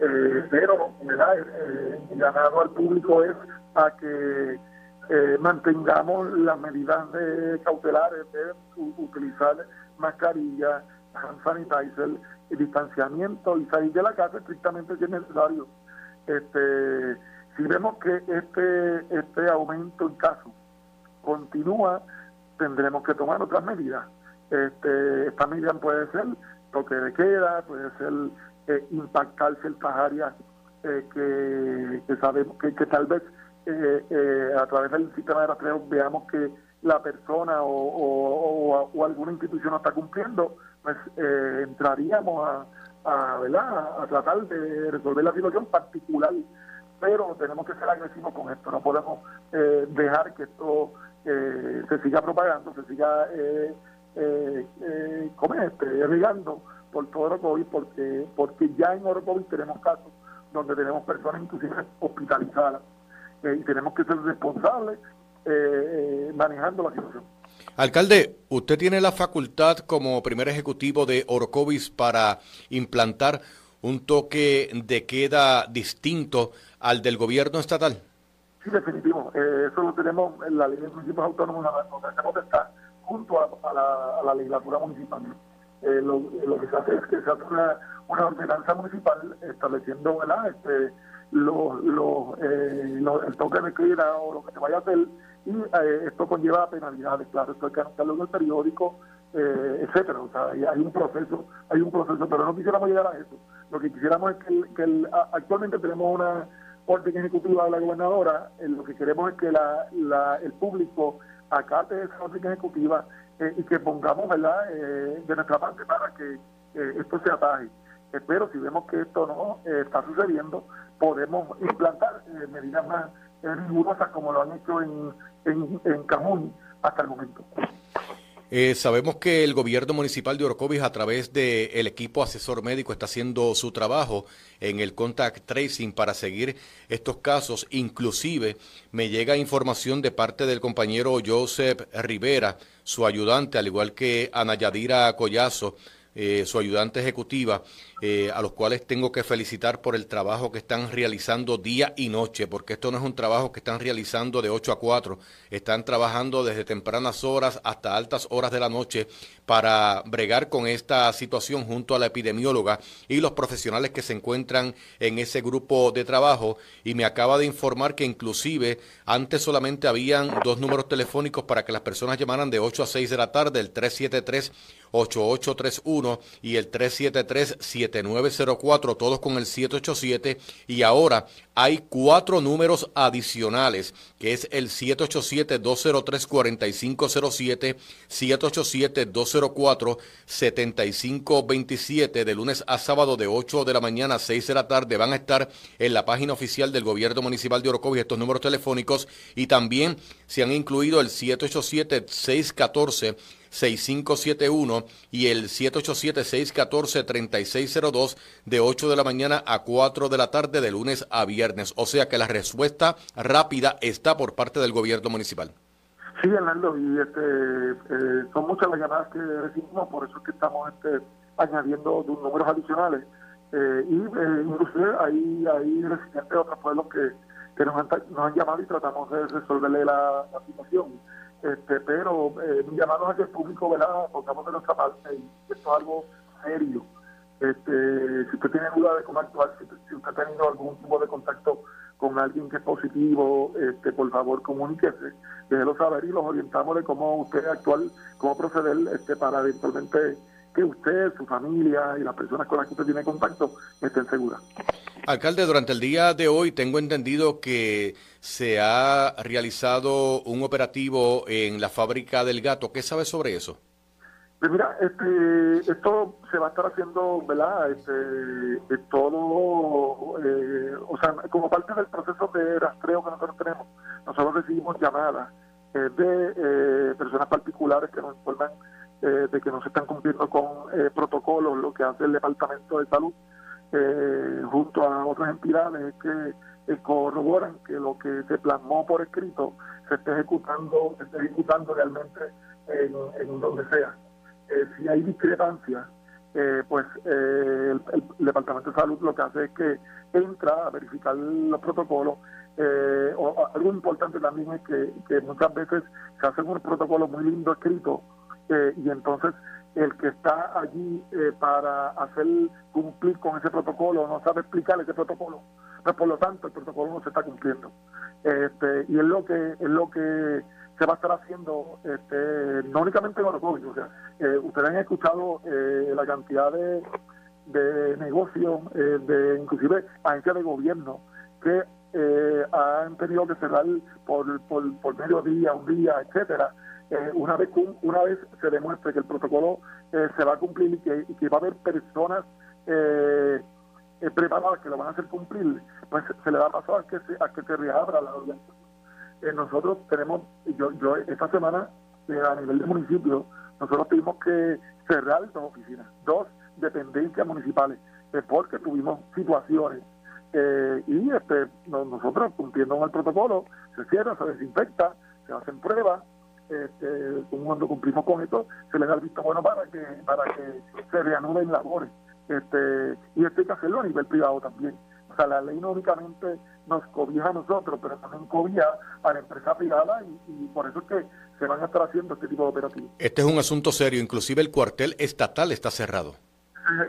Eh, pero. Eh, llamado al público es a que eh, mantengamos las medidas de cautelares de utilizar mascarilla, hand sanitizer, distanciamiento y salir de la casa estrictamente si es necesario. Este, si vemos que este este aumento en casos continúa, tendremos que tomar otras medidas. Este, esta medida puede ser toque de queda, puede ser eh, impactar ciertas áreas eh, que, sabemos que, tal vez eh, eh, a través del sistema de rastreo veamos que la persona o, o- alguna institución no está cumpliendo, pues eh, entraríamos a, a, ¿verdad? a tratar de resolver la situación particular pero tenemos que ser agresivos con esto, no podemos dejar que esto eh, se siga propagando, se siga eh, eh, eh, ¿cómo es? este, regando por todo Orocovis, porque, porque ya en Orocovis tenemos casos donde tenemos personas inclusive hospitalizadas eh, y tenemos que ser responsables eh, manejando la situación. Alcalde, usted tiene la facultad como primer ejecutivo de Orocovis para implantar un toque de queda distinto al del gobierno estatal. Sí, definitivo. Eh, eso lo tenemos en la ley de municipios autónomos, que hacemos está junto a, a la, a la legislatura municipal. Eh, lo, lo que se hace es que se hace una, una ordenanza municipal estableciendo ¿verdad? Este, los- los, eh, los- el toque de queda o lo que se vaya a hacer y eh, esto conlleva penalidades, claro, esto hay que anunciarlo en el periódico, eh, etcétera, o sea, hay, un proceso, hay un proceso, pero no quisiéramos llegar a eso. Lo que quisiéramos es que, el- que el- actualmente tenemos una orden ejecutiva de la gobernadora, eh, lo que queremos es que la, el público acate esa orden ejecutiva eh, y que pongamos ¿verdad? Eh, de nuestra parte para que esto se ataje. Pero si vemos que esto no está sucediendo, podemos implantar medidas más rigurosas como lo han hecho en, en, en Camuy hasta el momento. Eh, sabemos que el gobierno municipal de Orocovis a través del equipo asesor médico está haciendo su trabajo en el contact tracing para seguir estos casos. Inclusive me llega información de parte del compañero Joseph Rivera, su ayudante, al igual que Ana Yadira Collazo, eh, su ayudante ejecutiva, eh, a los cuales tengo que felicitar por el trabajo que están realizando día y noche, porque esto no es un trabajo que están realizando de 8 a 4, están trabajando desde tempranas horas hasta altas horas de la noche para bregar con esta situación junto a la epidemióloga y los profesionales que se encuentran en ese grupo de trabajo. Y me acaba de informar que inclusive antes solamente habían dos números telefónicos para que las personas llamaran de 8 a 6 de la tarde, el 373 8831 y el 373-7904, todos con el 787. Y ahora hay cuatro números adicionales, que es el 787-203-4507, 787-204-7527, de lunes a sábado de 8 de la mañana a 6 de la tarde. Van a estar en la página oficial del Gobierno Municipal de Orocovis estos números telefónicos y también se han incluido el 787-614. 6571 y el 787-614-3602 de 8 de la mañana a 4 de la tarde de lunes a viernes. O sea que la respuesta rápida está por parte del gobierno municipal. Sí, Hernando, y este, eh, son muchas las llamadas que recibimos, por eso es que estamos este, añadiendo números adicionales. Eh, y eh, inclusive hay, hay residentes de otros pueblos que, que nos, han, nos han llamado y tratamos de resolverle la, la situación. Este, pero eh, llamados a que el público ¿verdad? pongamos de nuestra parte y esto es algo serio. Este, si usted tiene duda de cómo actuar, si, si usted ha tenido algún tipo de contacto con alguien que es positivo, este, por favor comuníquese, déjelo saber y los orientamos de cómo usted actuar, cómo proceder este, para eventualmente que usted, su familia y las personas con las que usted tiene contacto estén seguras. Alcalde, durante el día de hoy tengo entendido que se ha realizado un operativo en la fábrica del gato. ¿Qué sabe sobre eso? Pues mira, este, esto se va a estar haciendo, ¿verdad? Este, todo, eh, o sea, como parte del proceso de rastreo que nosotros tenemos, nosotros recibimos llamadas eh, de eh, personas particulares que nos informan eh, de que no se están cumpliendo con eh, protocolos, lo que hace el Departamento de Salud, eh, junto a otras entidades que eh, corroboran que lo que se plasmó por escrito se esté ejecutando, se esté ejecutando realmente en, donde sea. Eh, si hay discrepancia, eh, pues el, el Departamento de Salud lo que hace es que entra a verificar los protocolos. O, algo importante también es que, que muchas veces se hacen un protocolo muy lindo escrito y entonces el que está allí eh, para hacer cumplir con ese protocolo no sabe explicar ese protocolo. Pues por lo tanto el protocolo no se está cumpliendo. Este y es lo que es lo que se va a estar haciendo este no únicamente en Orocovis, o eh, ustedes han escuchado eh, la cantidad de de negocios eh, de inclusive agencias de gobierno que eh, han tenido que cerrar por, por, por mediodía, un día, etcétera, eh, una vez una vez se demuestre que el protocolo eh, se va a cumplir y que, va a haber personas eh, eh, preparadas que lo van a hacer cumplir, pues se le va a pasar a que se, a que se reabra la audiencia. Eh, nosotros tenemos, yo, yo esta semana eh, a nivel de municipio, nosotros tuvimos que cerrar dos oficinas, dos dependencias municipales, porque tuvimos situaciones eh, y este no- nosotros cumpliendo con el protocolo se cierra, se desinfecta, se hacen pruebas, este, cuando cumplimos con esto se le da el visto bueno para que para que se reanuden labores este y esto hay que hacerlo a nivel privado también o sea la ley no únicamente nos cobija a nosotros pero también cobija a la empresa privada y, y por eso es que se van a estar haciendo este tipo de operativos Este es un asunto serio, inclusive el cuartel estatal está cerrado.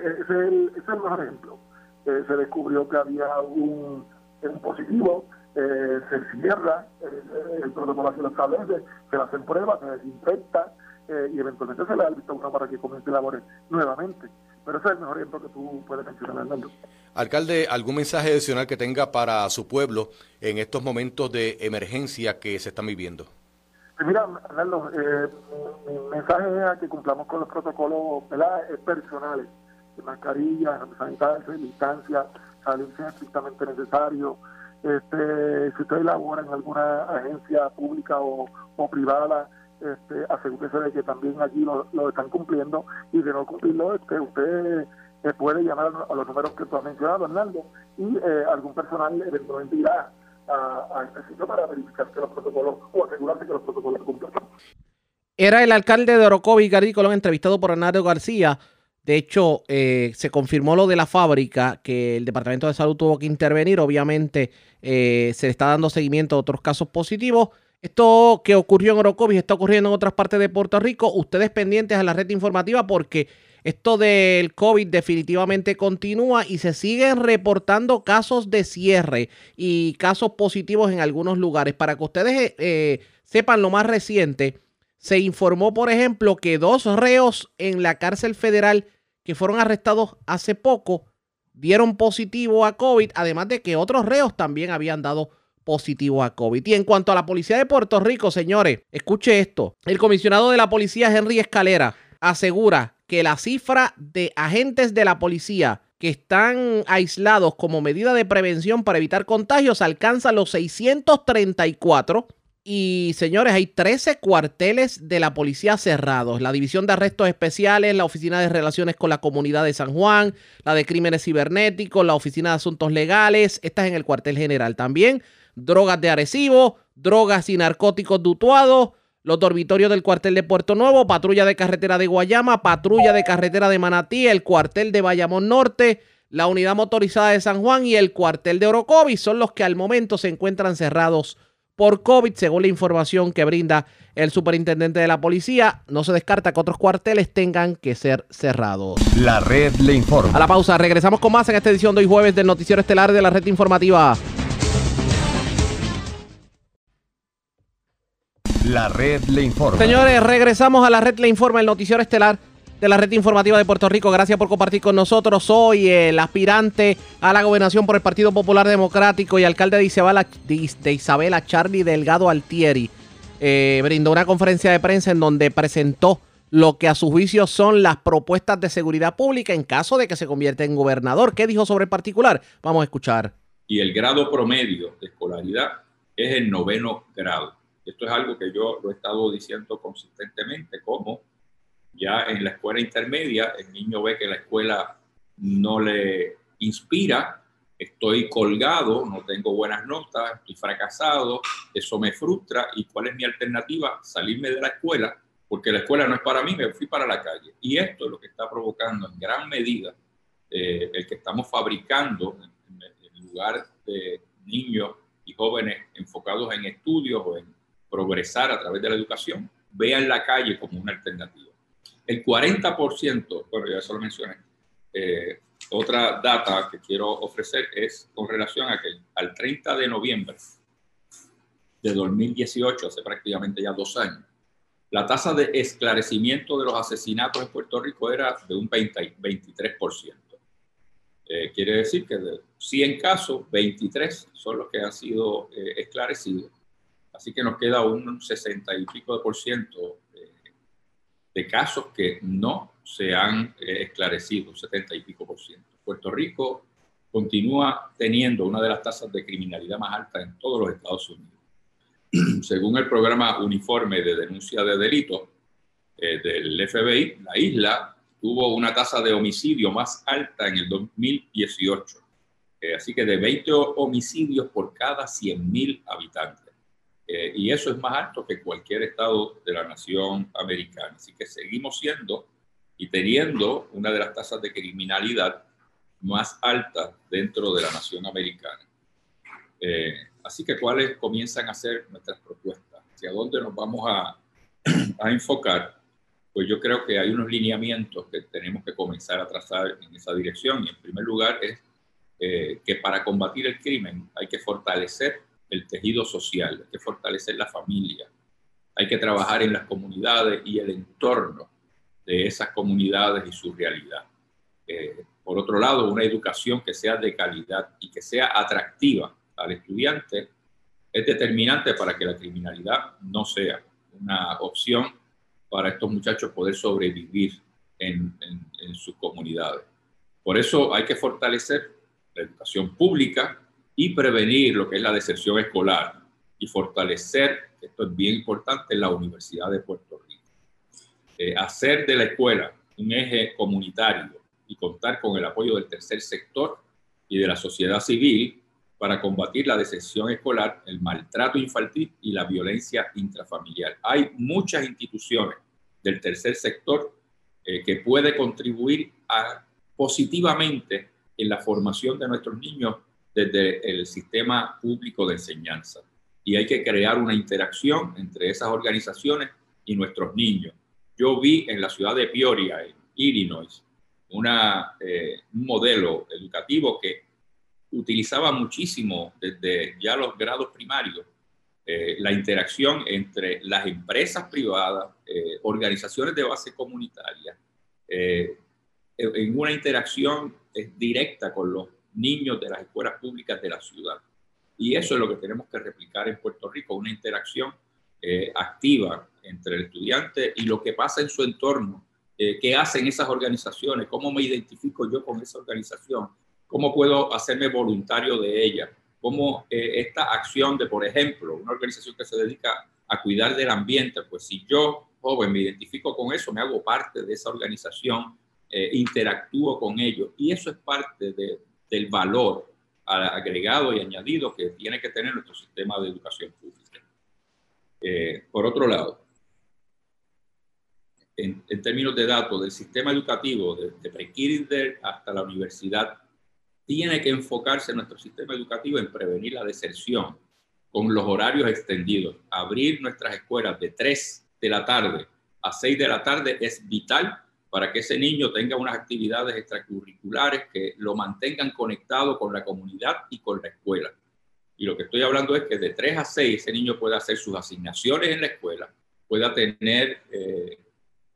ese es el, ese es el mejor ejemplo. Eh, se descubrió que había un, un positivo, eh, se cierra, eh, el protocolo así lo establece, se le hacen pruebas, se desinfecta eh, y eventualmente se le da el visto bueno para que comience labores nuevamente. Pero ese es el mejor ejemplo que tú puedes mencionar, Hernando. Alcalde, ¿algún mensaje adicional que tenga para su pueblo en estos momentos de emergencia que se están viviendo? Mira, Hernando, eh, mi, mensaje es a que cumplamos con los protocolos. Eh, personales, de mascarilla, sanitaria, distancia, salir si es estrictamente necesario. Este, si usted labora en alguna agencia pública o, o privada, este, asegúrese de que también allí lo, están cumpliendo y de no cumplirlo, este, usted eh, puede llamar a, los- números que tú has mencionado, Hernando, y eh, algún personal eventualmente irá a, a este sitio para verificar que los protocolos o asegurarse que los protocolos cumplan. Era el alcalde de Orocovis, Gary Colón, entrevistado por Hernando García. De hecho, eh, se confirmó lo de la fábrica, que el Departamento de Salud tuvo que intervenir. Obviamente, eh, se le está dando seguimiento a otros casos positivos. Esto que ocurrió en Orocovis está ocurriendo en otras partes de Puerto Rico. Ustedes pendientes a la red informativa porque esto del COVID definitivamente continúa y se siguen reportando casos de cierre y casos positivos en algunos lugares. Para que ustedes eh, sepan lo más reciente, se informó, por ejemplo, que dos reos en la cárcel federal que fueron arrestados hace poco dieron positivo a COVID, además de que otros reos también habían dado positivo a COVID. Y en cuanto a la policía de Puerto Rico, señores, escuche esto. El comisionado de la policía, Henry Escalera, asegura que la cifra de agentes de la policía que están aislados como medida de prevención para evitar contagios alcanza los 634 y señores, hay 13 cuarteles de la policía cerrados. La División de Arrestos Especiales, la Oficina de Relaciones con la Comunidad de San Juan, la de Crímenes Cibernéticos, la Oficina de Asuntos Legales. Esta es en el cuartel general. También drogas de Arecibo, drogas y narcóticos de Utuado, los dormitorios del cuartel de Puerto Nuevo, patrulla de carretera de Guayama, patrulla de carretera de Manatí, el cuartel de Bayamón Norte, la unidad motorizada de San Juan y el cuartel de Orocovis son los que al momento se encuentran cerrados por COVID, según la información que brinda el superintendente de la policía. No se descarta que otros cuarteles tengan que ser cerrados. La red le informa. A la pausa, regresamos con más en esta edición de hoy jueves del Noticiero Estelar de la Red Informativa. La red le informa. Señores, regresamos a la red Le Informa, el noticiero estelar de la red informativa de Puerto Rico. Gracias por compartir con nosotros. Soy el aspirante a la gobernación por el Partido Popular Democrático y alcalde de Isabela, de Isabela Charlie Delgado Altieri. Eh, brindó una conferencia de prensa en donde presentó lo que a su juicio son las propuestas de seguridad pública en caso de que se convierta en gobernador. ¿Qué dijo sobre el particular? Vamos a escuchar. y el grado promedio de escolaridad es el noveno grado. Esto es algo que yo lo he estado diciendo consistentemente, como ya en la escuela intermedia el niño ve que la escuela no le inspira, estoy colgado, no tengo buenas notas, estoy fracasado, eso me frustra y cuál es mi alternativa, salirme de la escuela, porque la escuela no es para mí, me fui para la calle. Y esto es lo que está provocando en gran medida eh, el que estamos fabricando en, en lugar de niños y jóvenes enfocados en estudios o en progresar a través de la educación, vean la calle como una alternativa. El 40%, bueno, ya se lo mencioné, eh, otra data que quiero ofrecer es con relación a que al 30 de noviembre de 2018, hace prácticamente ya dos años, la tasa de esclarecimiento de los asesinatos en Puerto Rico era de un 20, 23%. Eh, quiere decir que de 100 casos, 23 son los que han sido eh, esclarecidos. Así que nos queda un 60 y pico de por ciento de casos que no se han eh, esclarecido, 70 y pico por ciento. Puerto Rico continúa teniendo una de las tasas de criminalidad más altas en todos los Estados Unidos. [CLEARS THROAT] Según el programa uniforme de denuncia de delitos eh, del FBI, la isla tuvo una tasa de homicidio más alta en el 2018. Eh, así que de 20 homicidios por cada 100.000 habitantes. Eh, y eso es más alto que cualquier estado de la nación americana. Así que seguimos siendo y teniendo una de las tasas de criminalidad más altas dentro de la nación americana. Eh, así que cuáles comienzan a ser nuestras propuestas, hacia dónde nos vamos a, [CLEARS THROAT] a enfocar, pues yo creo que hay unos lineamientos que tenemos que comenzar a trazar en esa dirección. Y en primer lugar es eh, que para combatir el crimen hay que fortalecer el tejido social, hay que fortalecer la familia, hay que trabajar en las comunidades y el entorno de esas comunidades y su realidad. Eh, por otro lado, una educación que sea de calidad y que sea atractiva al estudiante es determinante para que la criminalidad no sea una opción para estos muchachos poder sobrevivir en, en sus comunidades. Por eso hay que fortalecer la educación pública, y prevenir lo que es la deserción escolar y fortalecer, esto es bien importante, la Universidad de Puerto Rico. Eh, hacer de la escuela un eje comunitario y contar con el apoyo del tercer sector y de la sociedad civil para combatir la deserción escolar, el maltrato infantil y la violencia intrafamiliar. Hay muchas instituciones del tercer sector eh, que puede contribuir positivamente en la formación de nuestros niños desde el sistema público de enseñanza. Y hay que crear una interacción entre esas organizaciones y nuestros niños. Yo vi en la ciudad de Peoria, en Illinois, una, eh, un modelo educativo que utilizaba muchísimo desde ya los grados primarios eh, la interacción entre las empresas privadas, eh, organizaciones de base comunitaria, en una interacción directa con los niños de las escuelas públicas de la ciudad. Y eso es lo que tenemos que replicar en Puerto Rico, una interacción eh, activa entre el estudiante y lo que pasa en su entorno, eh, qué hacen esas organizaciones, cómo me identifico yo con esa organización, cómo puedo hacerme voluntario de ella, cómo eh, esta acción de, por ejemplo, una organización que se dedica a cuidar del ambiente, pues si yo, joven, me identifico con eso, me hago parte de esa organización, interactúo con ellos y eso es parte de, del valor agregado y añadido que tiene que tener nuestro sistema de educación pública. Eh, por otro lado, en, términos de datos del sistema educativo, de, de pre hasta la universidad, tiene que enfocarse nuestro sistema educativo en prevenir la deserción con los horarios extendidos. Abrir nuestras escuelas de 3 de la tarde a 6 de la tarde es vital para que ese niño tenga unas actividades extracurriculares que lo mantengan conectado con la comunidad y con la escuela. Y lo que estoy hablando es que de 3 a 6 ese niño pueda hacer sus asignaciones en la escuela, pueda tener eh,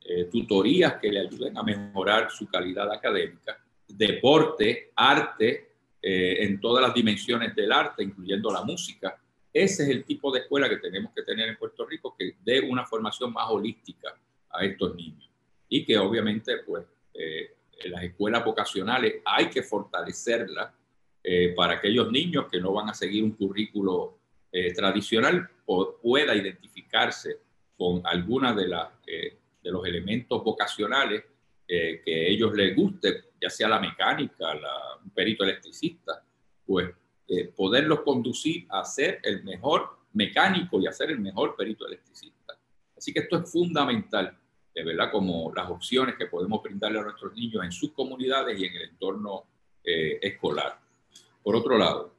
eh, tutorías que le ayuden a mejorar su calidad académica, deporte, arte, eh, en todas las dimensiones del arte, incluyendo la música. Ese es el tipo de escuela que tenemos que tener en Puerto Rico, que dé una formación más holística a estos niños y que obviamente pues eh, las escuelas vocacionales hay que fortalecerlas eh, para aquellos niños que no van a seguir un currículo eh, tradicional o pueda identificarse con alguna de, las de los elementos vocacionales que ellos les guste, ya sea la mecánica, la, un perito electricista, pues eh, poderlos conducir a ser el mejor mecánico y a ser el mejor perito electricista. Así que esto es fundamental, de verdad, como las opciones que podemos brindarle a nuestros niños en sus comunidades y en el entorno eh, escolar. Por otro lado,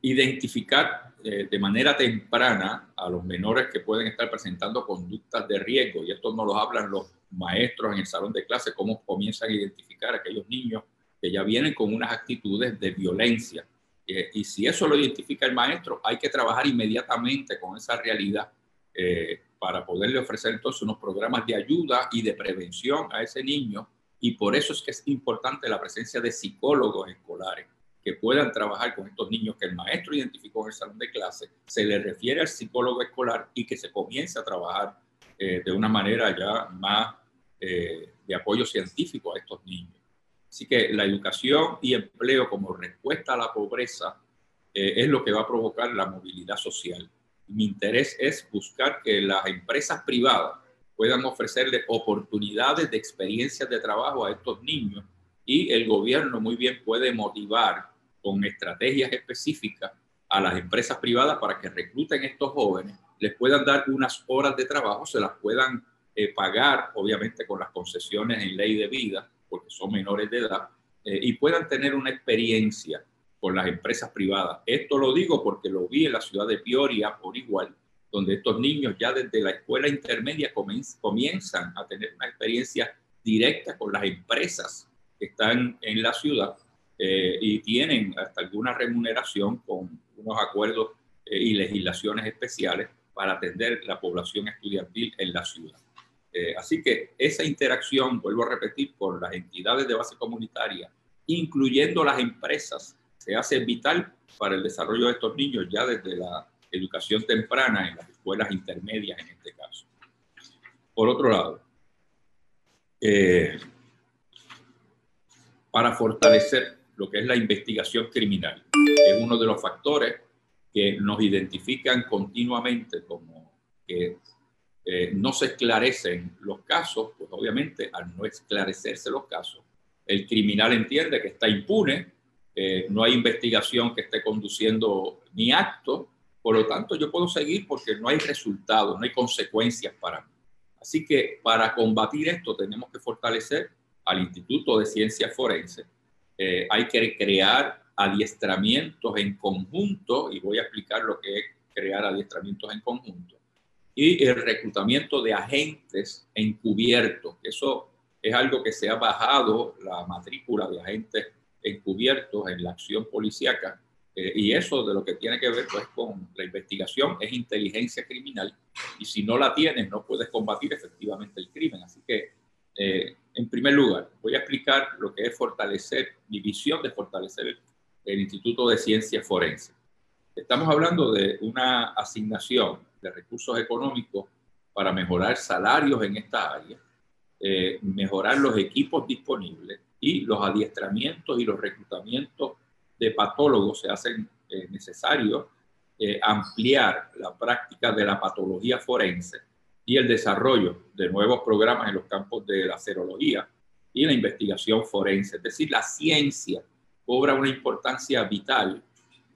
identificar eh, de manera temprana a los menores que pueden estar presentando conductas de riesgo, y esto nos lo hablan los maestros en el salón de clase, cómo comienzan a identificar a aquellos niños que ya vienen con unas actitudes de violencia. Eh, y si eso lo identifica el maestro, hay que trabajar inmediatamente con esa realidad eh, para poderle ofrecer entonces unos programas de ayuda y de prevención a ese niño. Y por eso es que es importante la presencia de psicólogos escolares que puedan trabajar con estos niños que el maestro identificó en el salón de clase, se le refiere al psicólogo escolar y que se comience a trabajar eh, de una manera ya más eh, de apoyo científico a estos niños. Así que la educación y empleo como respuesta a la pobreza eh, es lo que va a provocar la movilidad social. Mi interés es buscar que las empresas privadas puedan ofrecerle oportunidades de experiencias de trabajo a estos niños y el gobierno muy bien puede motivar con estrategias específicas a las empresas privadas para que recluten estos jóvenes, les puedan dar unas horas de trabajo, se las puedan eh, pagar, obviamente con las concesiones en ley de vida, porque son menores de edad, eh, y puedan tener una experiencia con las empresas privadas. Esto lo digo porque lo vi en la ciudad de Peoria por igual, donde estos niños ya desde la escuela intermedia comienzan a tener una experiencia directa con las empresas que están en la ciudad eh, y tienen hasta alguna remuneración con unos acuerdos eh, y legislaciones especiales para atender la población estudiantil en la ciudad. Eh, así que esa interacción, vuelvo a repetir, con las entidades de base comunitaria, incluyendo las empresas, se hace vital para el desarrollo de estos niños ya desde la educación temprana en las escuelas intermedias en este caso. Por otro lado, eh, para fortalecer lo que es la investigación criminal. Es uno de los factores que nos identifican continuamente como que eh, no se esclarecen los casos, pues obviamente al no esclarecerse los casos, el criminal entiende que está impune, eh, no hay investigación que esté conduciendo ni acto, por lo tanto yo puedo seguir porque no hay resultados, no hay consecuencias para mí. Así que para combatir esto tenemos que fortalecer al Instituto de Ciencias Forenses. Eh, hay que crear adiestramientos en conjunto, y voy a explicar lo que es crear adiestramientos en conjunto, y el reclutamiento de agentes encubiertos. Eso es algo que se ha bajado la matrícula de agentes encubiertos en la acción policíaca, eh, y eso de lo que tiene que ver pues, con la investigación es inteligencia criminal, y si no la tienes no puedes combatir efectivamente el crimen. Así que eh, en primer lugar, voy a explicar lo que es fortalecer, mi visión de fortalecer el, Instituto de Ciencias Forenses. Estamos hablando de una asignación de recursos económicos para mejorar salarios en esta área, eh, mejorar los equipos disponibles y los adiestramientos y los reclutamientos de patólogos se hacen eh, necesarios ampliar la práctica de la patología forense y el desarrollo de nuevos programas en los campos de la serología y la investigación forense. Es decir, la ciencia cobra una importancia vital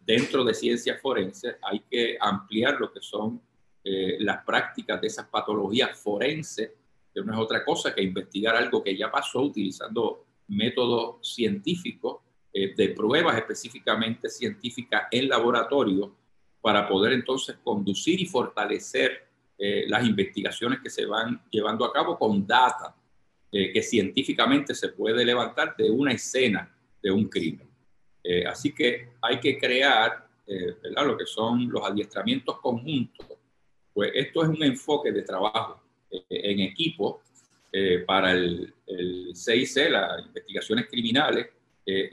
dentro de ciencias forenses. Hay que ampliar lo que son eh, las prácticas de esas patologías forenses, que no es otra cosa que investigar algo que ya pasó utilizando métodos científicos, eh, de pruebas específicamente científicas en laboratorio, para poder entonces conducir y fortalecer eh, las investigaciones que se van llevando a cabo con data eh, que científicamente se puede levantar de una escena de un crimen. Así que hay que crear lo que son los adiestramientos conjuntos. Pues esto es un enfoque de trabajo en equipo para el, el CIC, las investigaciones criminales,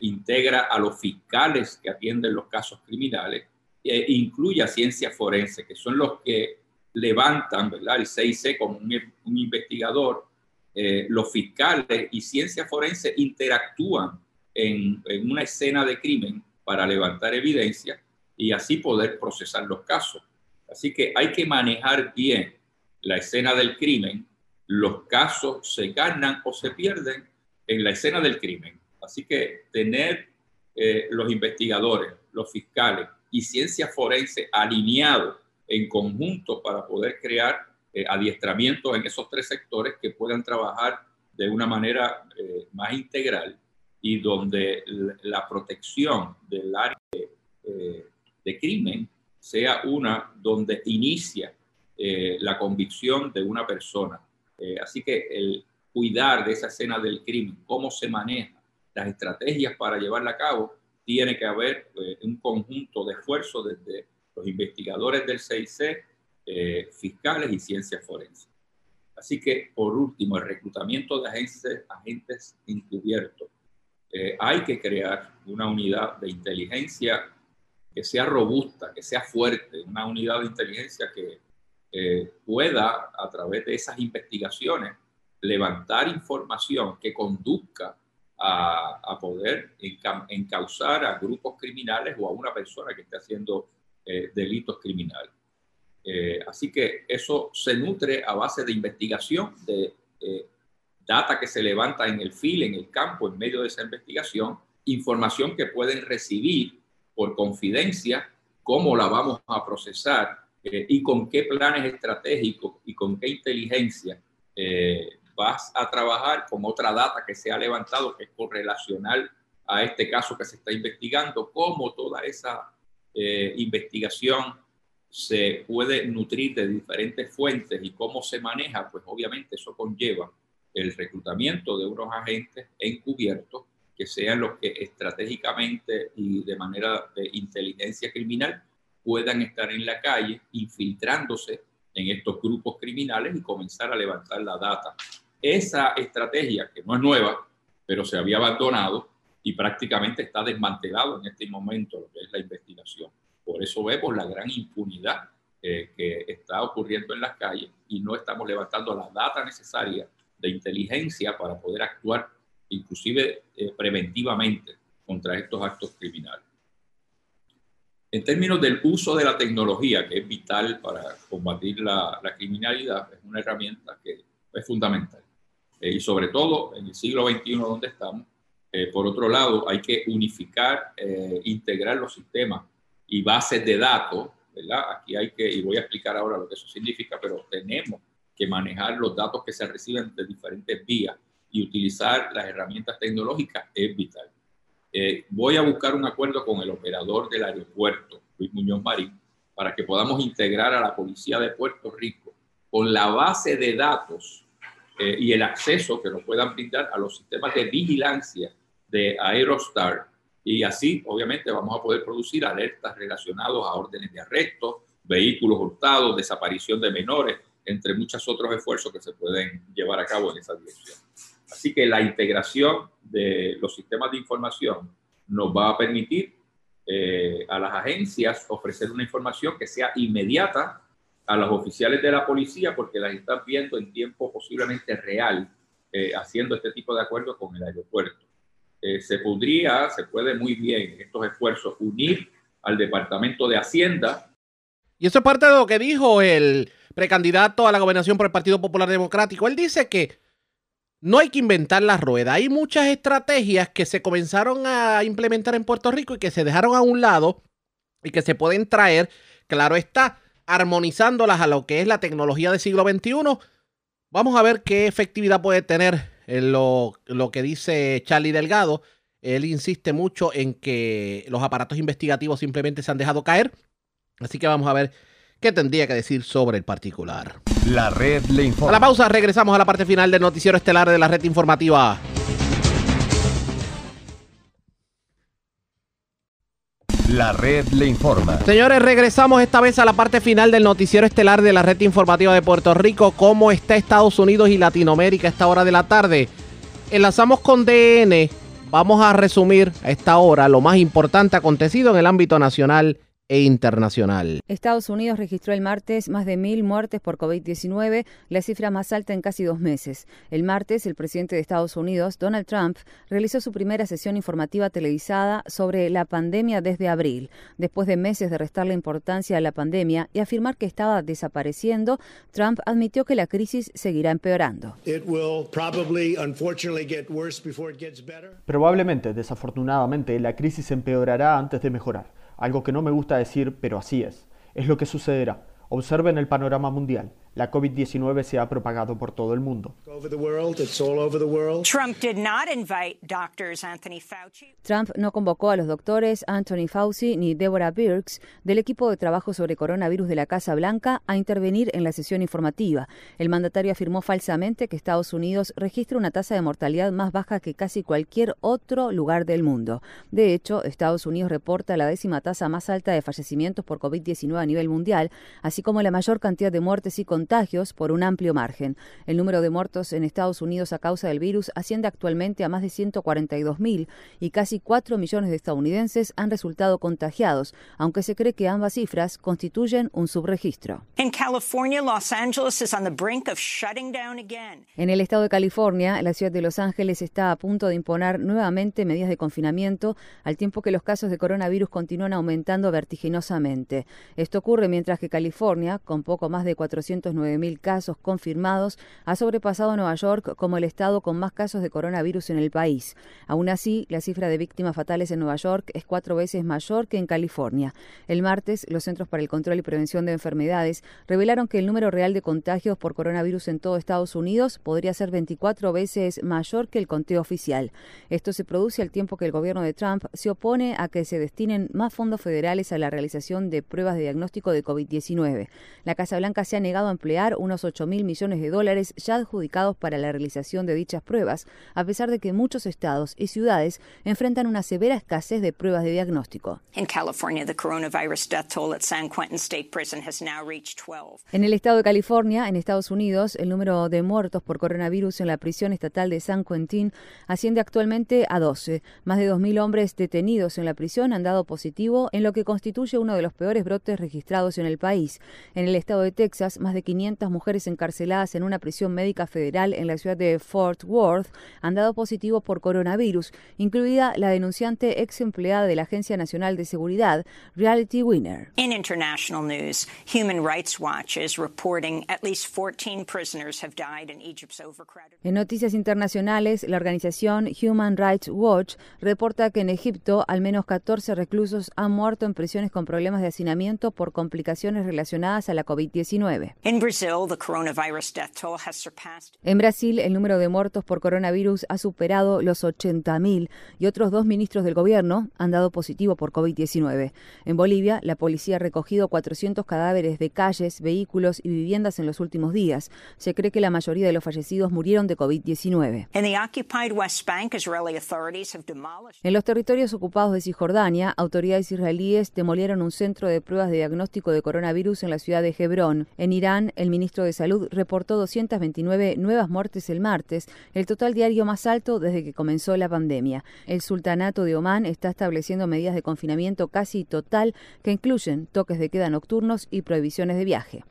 integra a los fiscales que atienden los casos criminales e incluye a ciencias forenses, que son los que levantan ¿verdad? el CIC como un, investigador, eh, los fiscales y ciencia forense interactúan en, una escena de crimen para levantar evidencia y así poder procesar los casos. Así que hay que manejar bien la escena del crimen. Los casos se ganan o se pierden en la escena del crimen. Así que tener eh, los investigadores, los fiscales y ciencia forense alineados en conjunto para poder crear eh, adiestramientos en esos tres sectores que puedan trabajar de una manera eh, más integral y donde la protección del área de, de crimen sea una donde inicia la convicción de una persona. así que el cuidar de esa escena del crimen, cómo se maneja, las estrategias para llevarla a cabo, tiene que haber eh, un conjunto de esfuerzos desde los investigadores del CIC, eh, fiscales y ciencias forenses. Así que, por último, el reclutamiento de agentes, agentes encubiertos. Eh, hay que crear una unidad de inteligencia que sea robusta, que sea fuerte, una unidad de inteligencia que pueda, a través de esas investigaciones, levantar información que conduzca a, poder encauzar a grupos criminales o a una persona que esté haciendo eh, delitos criminales. Eh, así que eso se nutre a base de investigación, de eh, data que se levanta en el fil, en el campo, en medio de esa investigación, información que pueden recibir por confidencia, cómo la vamos a procesar y con qué planes estratégicos y con qué inteligencia vas a trabajar con otra data que se ha levantado que es correlacional a este caso que se está investigando, cómo toda esa eh, investigación se puede nutrir de diferentes fuentes y cómo se maneja, pues obviamente eso conlleva el reclutamiento de unos agentes encubiertos que sean los que estratégicamente y de manera de inteligencia criminal puedan estar en la calle infiltrándose en estos grupos criminales y comenzar a levantar la data esa estrategia, que no es nueva, pero se había abandonado y prácticamente está desmantelado en este momento lo que es la investigación. Por eso vemos la gran impunidad eh, que está ocurriendo en las calles y no estamos levantando la data necesaria de inteligencia para poder actuar inclusive eh, preventivamente contra estos actos criminales. En términos del uso de la tecnología, que es vital para combatir la, la criminalidad, es una herramienta que es fundamental. Eh, y sobre todo en el siglo XXI donde estamos. Eh, por otro lado, hay que unificar, eh, integrar los sistemas y bases de datos, ¿verdad? Aquí hay que, y voy a explicar ahora lo que eso significa, pero tenemos que manejar los datos que se reciben de diferentes vías y utilizar las herramientas tecnológicas es vital. voy a buscar un acuerdo con el operador del aeropuerto, Luis Muñoz Marín, para que podamos integrar a la Policía de Puerto Rico con la base de datos eh, y el acceso que nos puedan brindar a los sistemas de vigilancia de Aerostar. Y así, obviamente, vamos a poder producir alertas relacionadas a órdenes de arresto, vehículos hurtados, desaparición de menores, entre muchos otros esfuerzos que se pueden llevar a cabo en esa dirección. Así que la integración de los sistemas de información nos va a permitir eh, a las agencias ofrecer una información que sea inmediata a los oficiales de la policía porque las están viendo en tiempo posiblemente real, eh, haciendo este tipo de acuerdos con el aeropuerto. Eh, se podría, se puede muy bien estos esfuerzos unir al Departamento de Hacienda. Y eso es parte de lo que dijo el precandidato a la gobernación por el Partido Popular Democrático. Él dice que no hay que inventar la rueda. Hay muchas estrategias que se comenzaron a implementar en Puerto Rico y que se dejaron a un lado y que se pueden traer. Claro está, armonizándolas a lo que es la tecnología del siglo XXI. Vamos a ver qué efectividad puede tener en lo, lo que dice Charlie Delgado. Él insiste mucho en que los aparatos investigativos simplemente se han dejado caer. Así que vamos a ver qué tendría que decir sobre el particular. La red le informa. A la pausa regresamos a la parte final del noticiero estelar de la red informativa. La red le informa. Señores, regresamos esta vez a la parte final del noticiero estelar de la red informativa de Puerto Rico. ¿Cómo está Estados Unidos y Latinoamérica a esta hora de la tarde? Enlazamos con DN. Vamos a resumir a esta hora lo más importante acontecido en el ámbito nacional e internacional. Estados Unidos registró el martes más de mil muertes por COVID-19, la cifra más alta en casi dos meses. El martes, el presidente de Estados Unidos, Donald Trump, realizó su primera sesión informativa televisada sobre la pandemia desde abril. Después de meses de restarle importancia a la pandemia y afirmar que estaba desapareciendo, Trump admitió que la crisis seguirá empeorando. Probablemente, desafortunadamente, la crisis empeorará antes de mejorar. Algo que no me gusta decir, pero así es. Es lo que sucederá. Observen el panorama mundial. La COVID-19 se ha propagado por todo el mundo. Trump no convocó a los doctores Anthony Fauci ni Deborah Birx del equipo de trabajo sobre coronavirus de la Casa Blanca a intervenir en la sesión informativa. El mandatario afirmó falsamente que Estados Unidos registra una tasa de mortalidad más baja que casi cualquier otro lugar del mundo. De hecho, Estados Unidos reporta la décima tasa más alta de fallecimientos por COVID-19 a nivel mundial, así como la mayor cantidad de muertes y contagios por un amplio margen. El número de muertos en Estados Unidos a causa del virus asciende actualmente a más de 142.000 y casi 4 millones de estadounidenses han resultado contagiados, aunque se cree que ambas cifras constituyen un subregistro. En el estado de California, la ciudad de Los Ángeles está a punto de imponer nuevamente medidas de confinamiento al tiempo que los casos de coronavirus continúan aumentando vertiginosamente. Esto ocurre mientras que California, con poco más de 409.000 casos confirmados, ha sobrepasado a Nueva York como el estado con más casos de coronavirus en el país. Aún así, la cifra de víctimas fatales en Nueva York es cuatro veces mayor que en California. El martes, los Centros para el Control y Prevención de Enfermedades revelaron que el número real de contagios por coronavirus en todo Estados Unidos podría ser 24 veces mayor que el conteo oficial. Esto se produce al tiempo que el gobierno de Trump se opone a que se destinen más fondos federales a la realización de pruebas de diagnóstico de COVID-19. La Casa Blanca se ha negado a emplear unos 8 mil millones de dólares ya adjudicados para la realización de dichas pruebas, a pesar de que muchos estados y ciudades enfrentan una severa escasez de pruebas de diagnóstico. En el estado de California, en Estados Unidos, el número de muertos por coronavirus en la prisión estatal de San Quentin asciende actualmente a 12. Más de 2.000 hombres detenidos en la prisión han dado positivo en lo que constituye uno de los peores brotes registrados en el país. En el estado de Texas, más de 500 mujeres encarceladas en una prisión médica federal en la ciudad de Fort Worth han dado positivo por coronavirus, incluida la denunciante ex empleada de la Agencia Nacional de Seguridad, Reality Winner. In international news, Human Rights Watch is reporting at least 14 prisoners have died in Egypt's overcrowded. En noticias internacionales, la organización Human Rights Watch reporta que en Egipto al menos 14 reclusos han muerto en prisiones con problemas de hacinamiento por complicaciones relacionadas a la COVID-19. In Brazil, the coronavirus death toll has surpassed En Brasil, el número de muertos por coronavirus ha superado los 80.000 y otros dos ministros del gobierno han dado positivo por COVID-19. En Bolivia, la policía ha recogido 400 cadáveres de calles, vehículos y viviendas en los últimos días. Se cree que la mayoría de los fallecidos murieron de COVID-19. In the occupied West Bank, Israeli authorities have demolished En los territorios ocupados de Cisjordania, autoridades israelíes demolieron un centro de pruebas de diagnóstico de coronavirus en la ciudad de Hebrón. En Irán, el ministro de Salud reportó 229 nuevas muertes el martes, el total diario más alto desde que comenzó la pandemia. El sultanato de Omán está estableciendo medidas de confinamiento casi total que incluyen toques de queda nocturnos y prohibiciones de viaje.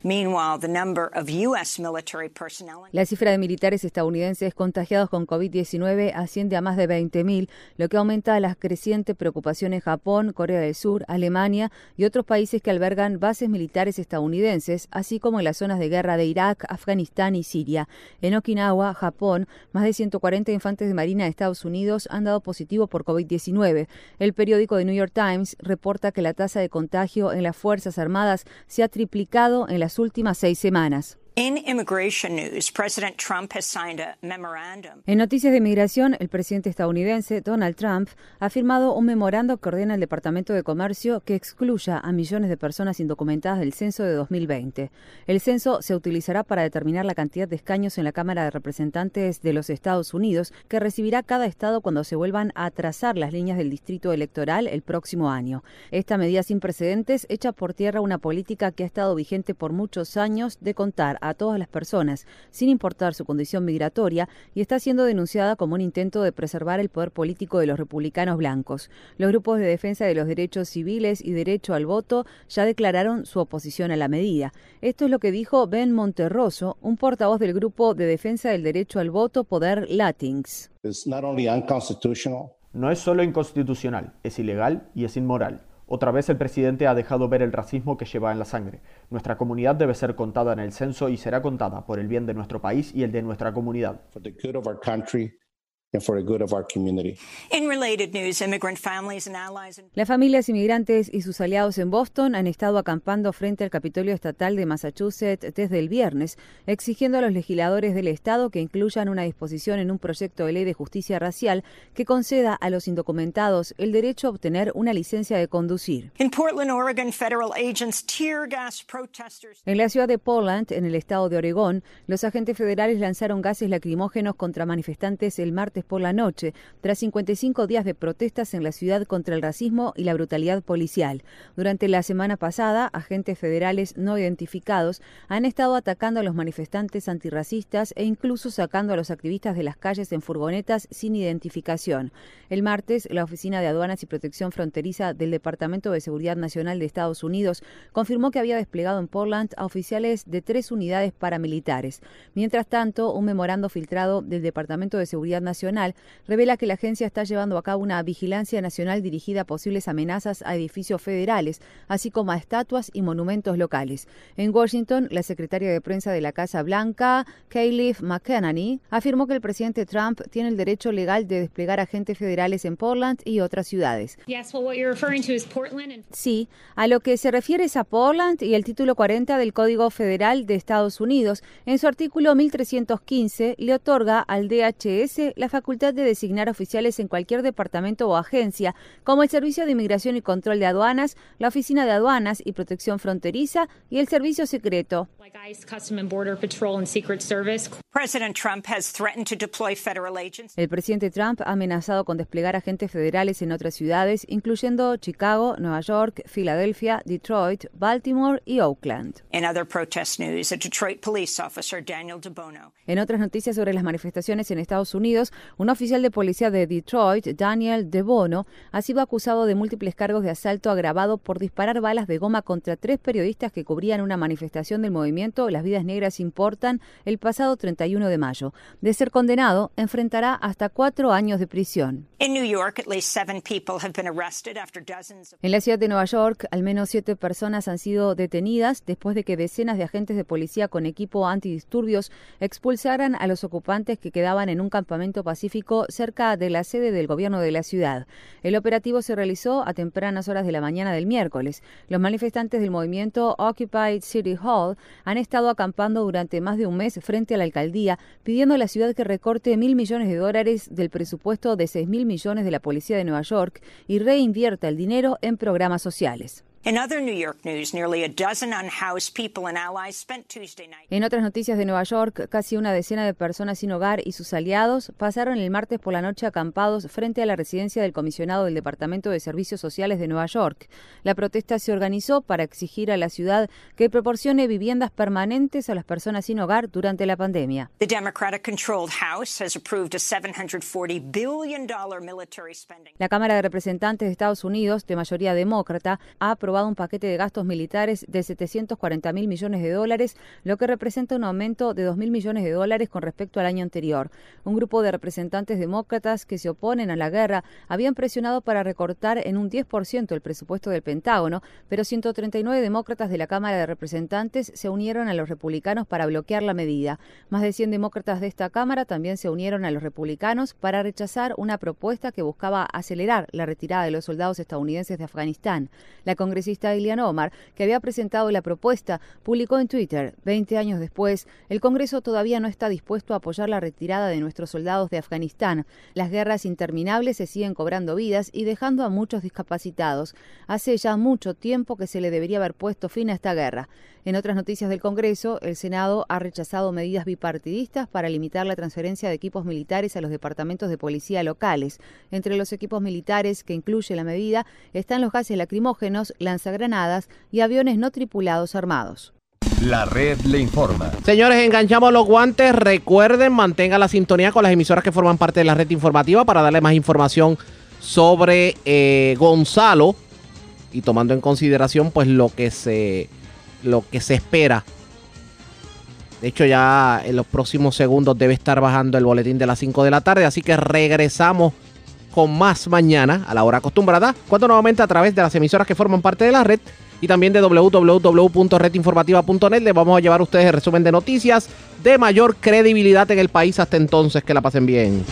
La cifra de militares estadounidenses contagiados con COVID-19 asciende a más de 20.000, lo que aumenta la creciente preocupación en Japón, Corea del Sur, Alemania y otros países que albergan bases militares estadounidenses, así como en las zonas de guerra de Irak, Afganistán y Siria. En Okinawa, Japón, más de 140 infantes de Marina de Estados Unidos han dado positivo por COVID-19. El periódico The New York Times reporta que la tasa de contagio en las Fuerzas Armadas se ha triplicado en las últimas seis semanas. En noticias de inmigración, el presidente estadounidense Donald Trump ha firmado un memorando que ordena al Departamento de Comercio que excluya a millones de personas indocumentadas del censo de 2020. El censo se utilizará para determinar la cantidad de escaños en la Cámara de Representantes de los Estados Unidos que recibirá cada estado cuando se vuelvan a trazar las líneas del distrito electoral el próximo año. Esta medida sin precedentes echa por tierra una política que ha estado vigente por muchos años de contar a a todas las personas, sin importar su condición migratoria, y está siendo denunciada como un intento de preservar el poder político de los republicanos blancos. Los grupos de defensa de los derechos civiles y derecho al voto ya declararon su oposición a la medida. Esto es lo que dijo Ben Monterroso, un portavoz del grupo de defensa del derecho al voto Poder Latins. No es solo inconstitucional, es ilegal y es inmoral. Otra vez el presidente ha dejado ver el racismo que lleva en la sangre. Nuestra comunidad debe ser contada en el censo y será contada por el bien de nuestro país y el de nuestra comunidad. Las familias inmigrantes y sus aliados en Boston han estado acampando frente al Capitolio Estatal de Massachusetts desde el viernes, exigiendo a los legisladores del estado que incluyan una disposición en un proyecto de ley de justicia racial que conceda a los indocumentados el derecho a obtener una licencia de conducir. En la ciudad de Portland, en el estado de Oregón, los agentes federales lanzaron gases lacrimógenos contra manifestantes el martes por la noche, tras 55 días de protestas en la ciudad contra el racismo y la brutalidad policial. Durante la semana pasada, agentes federales no identificados han estado atacando a los manifestantes antirracistas e incluso sacando a los activistas de las calles en furgonetas sin identificación. El martes, la Oficina de Aduanas y Protección Fronteriza del Departamento de Seguridad Nacional de Estados Unidos confirmó que había desplegado en Portland a oficiales de tres unidades paramilitares. Mientras tanto, un memorando filtrado del Departamento de Seguridad Nacional revela que la agencia está llevando a cabo una vigilancia nacional dirigida a posibles amenazas a edificios federales, así como a estatuas y monumentos locales. En Washington, la secretaria de prensa de la Casa Blanca, Kayleigh McEnany, afirmó que el presidente Trump tiene el derecho legal de desplegar agentes federales en Portland y otras ciudades. Sí, a lo que se refiere es a Portland y el título 40 del Código Federal de Estados Unidos. En su artículo 1315 le otorga al DHS la facultad de designar oficiales en cualquier departamento o agencia, como el Servicio de Inmigración y Control de Aduanas, la Oficina de Aduanas y Protección Fronteriza y el Servicio Secreto. El presidente Trump ha amenazado con desplegar agentes federales en otras ciudades, incluyendo Chicago, Nueva York, Filadelfia, Detroit, Baltimore y Oakland. En otras noticias sobre las manifestaciones en Estados Unidos, un oficial de policía de Detroit, Daniel DeBono, ha sido acusado de múltiples cargos de asalto agravado por disparar balas de goma contra tres periodistas que cubrían una manifestación del movimiento Las Vidas Negras Importan el pasado 31 de mayo. De ser condenado, enfrentará hasta cuatro años de prisión. En la ciudad de Nueva York, al menos siete personas han sido detenidas después de que decenas de agentes de policía con equipo antidisturbios expulsaran a los ocupantes que quedaban en un campamento pacífico cerca de la sede del gobierno de la ciudad. El operativo se realizó a tempranas horas de la mañana del miércoles. Los manifestantes del movimiento Occupied City Hall han estado acampando durante más de un mes frente a la alcaldía, pidiendo a la ciudad que recorte mil millones de dólares del presupuesto de seis mil millones de la policía de Nueva York y reinvierta el dinero en programas sociales. En otras noticias de Nueva York, casi una decena de personas sin hogar y sus aliados pasaron el martes por la noche acampados frente a la residencia del comisionado del Departamento de Servicios Sociales de Nueva York. La protesta se organizó para exigir a la ciudad que proporcione viviendas permanentes a las personas sin hogar durante la pandemia. La Cámara de Representantes de Estados Unidos, de mayoría demócrata, ha aprobado un paquete de gastos militares de 740 mil millones de dólares, lo que representa un aumento de 2 mil millones de dólares con respecto al año anterior. Un grupo de representantes demócratas que se oponen a la guerra habían presionado para recortar en un 10% el presupuesto del Pentágono, pero 139 demócratas de la Cámara de Representantes se unieron a los republicanos para bloquear la medida. Más de 100 demócratas de esta Cámara también se unieron a los republicanos para rechazar una propuesta que buscaba acelerar la retirada de los soldados estadounidenses de Afganistán. La congresista Ilian Omar, que había presentado la propuesta, publicó en Twitter, 20 años después, el Congreso todavía no está dispuesto a apoyar la retirada de nuestros soldados de Afganistán. Las guerras interminables se siguen cobrando vidas y dejando a muchos discapacitados. Hace ya mucho tiempo que se le debería haber puesto fin a esta guerra. En otras noticias del Congreso, el Senado ha rechazado medidas bipartidistas para limitar la transferencia de equipos militares a los departamentos de policía locales. Entre los equipos militares que incluye la medida están los gases lacrimógenos, lanzagranadas y aviones no tripulados armados. La red le informa. Señores, enganchamos los guantes. Recuerden, mantengan la sintonía con las emisoras que forman parte de la red informativa para darle más información sobre eh, Gonzalo y tomando en consideración pues lo que se lo que se espera. De hecho, ya en los próximos segundos debe estar bajando el boletín de las 5 de la tarde, así que regresamos con más mañana a la hora acostumbrada, cuando nuevamente a través de las emisoras que forman parte de la red y también de www.redinformativa.net. Les vamos a llevar a ustedes el resumen de noticias de mayor credibilidad en el país. Hasta entonces, que la pasen bien.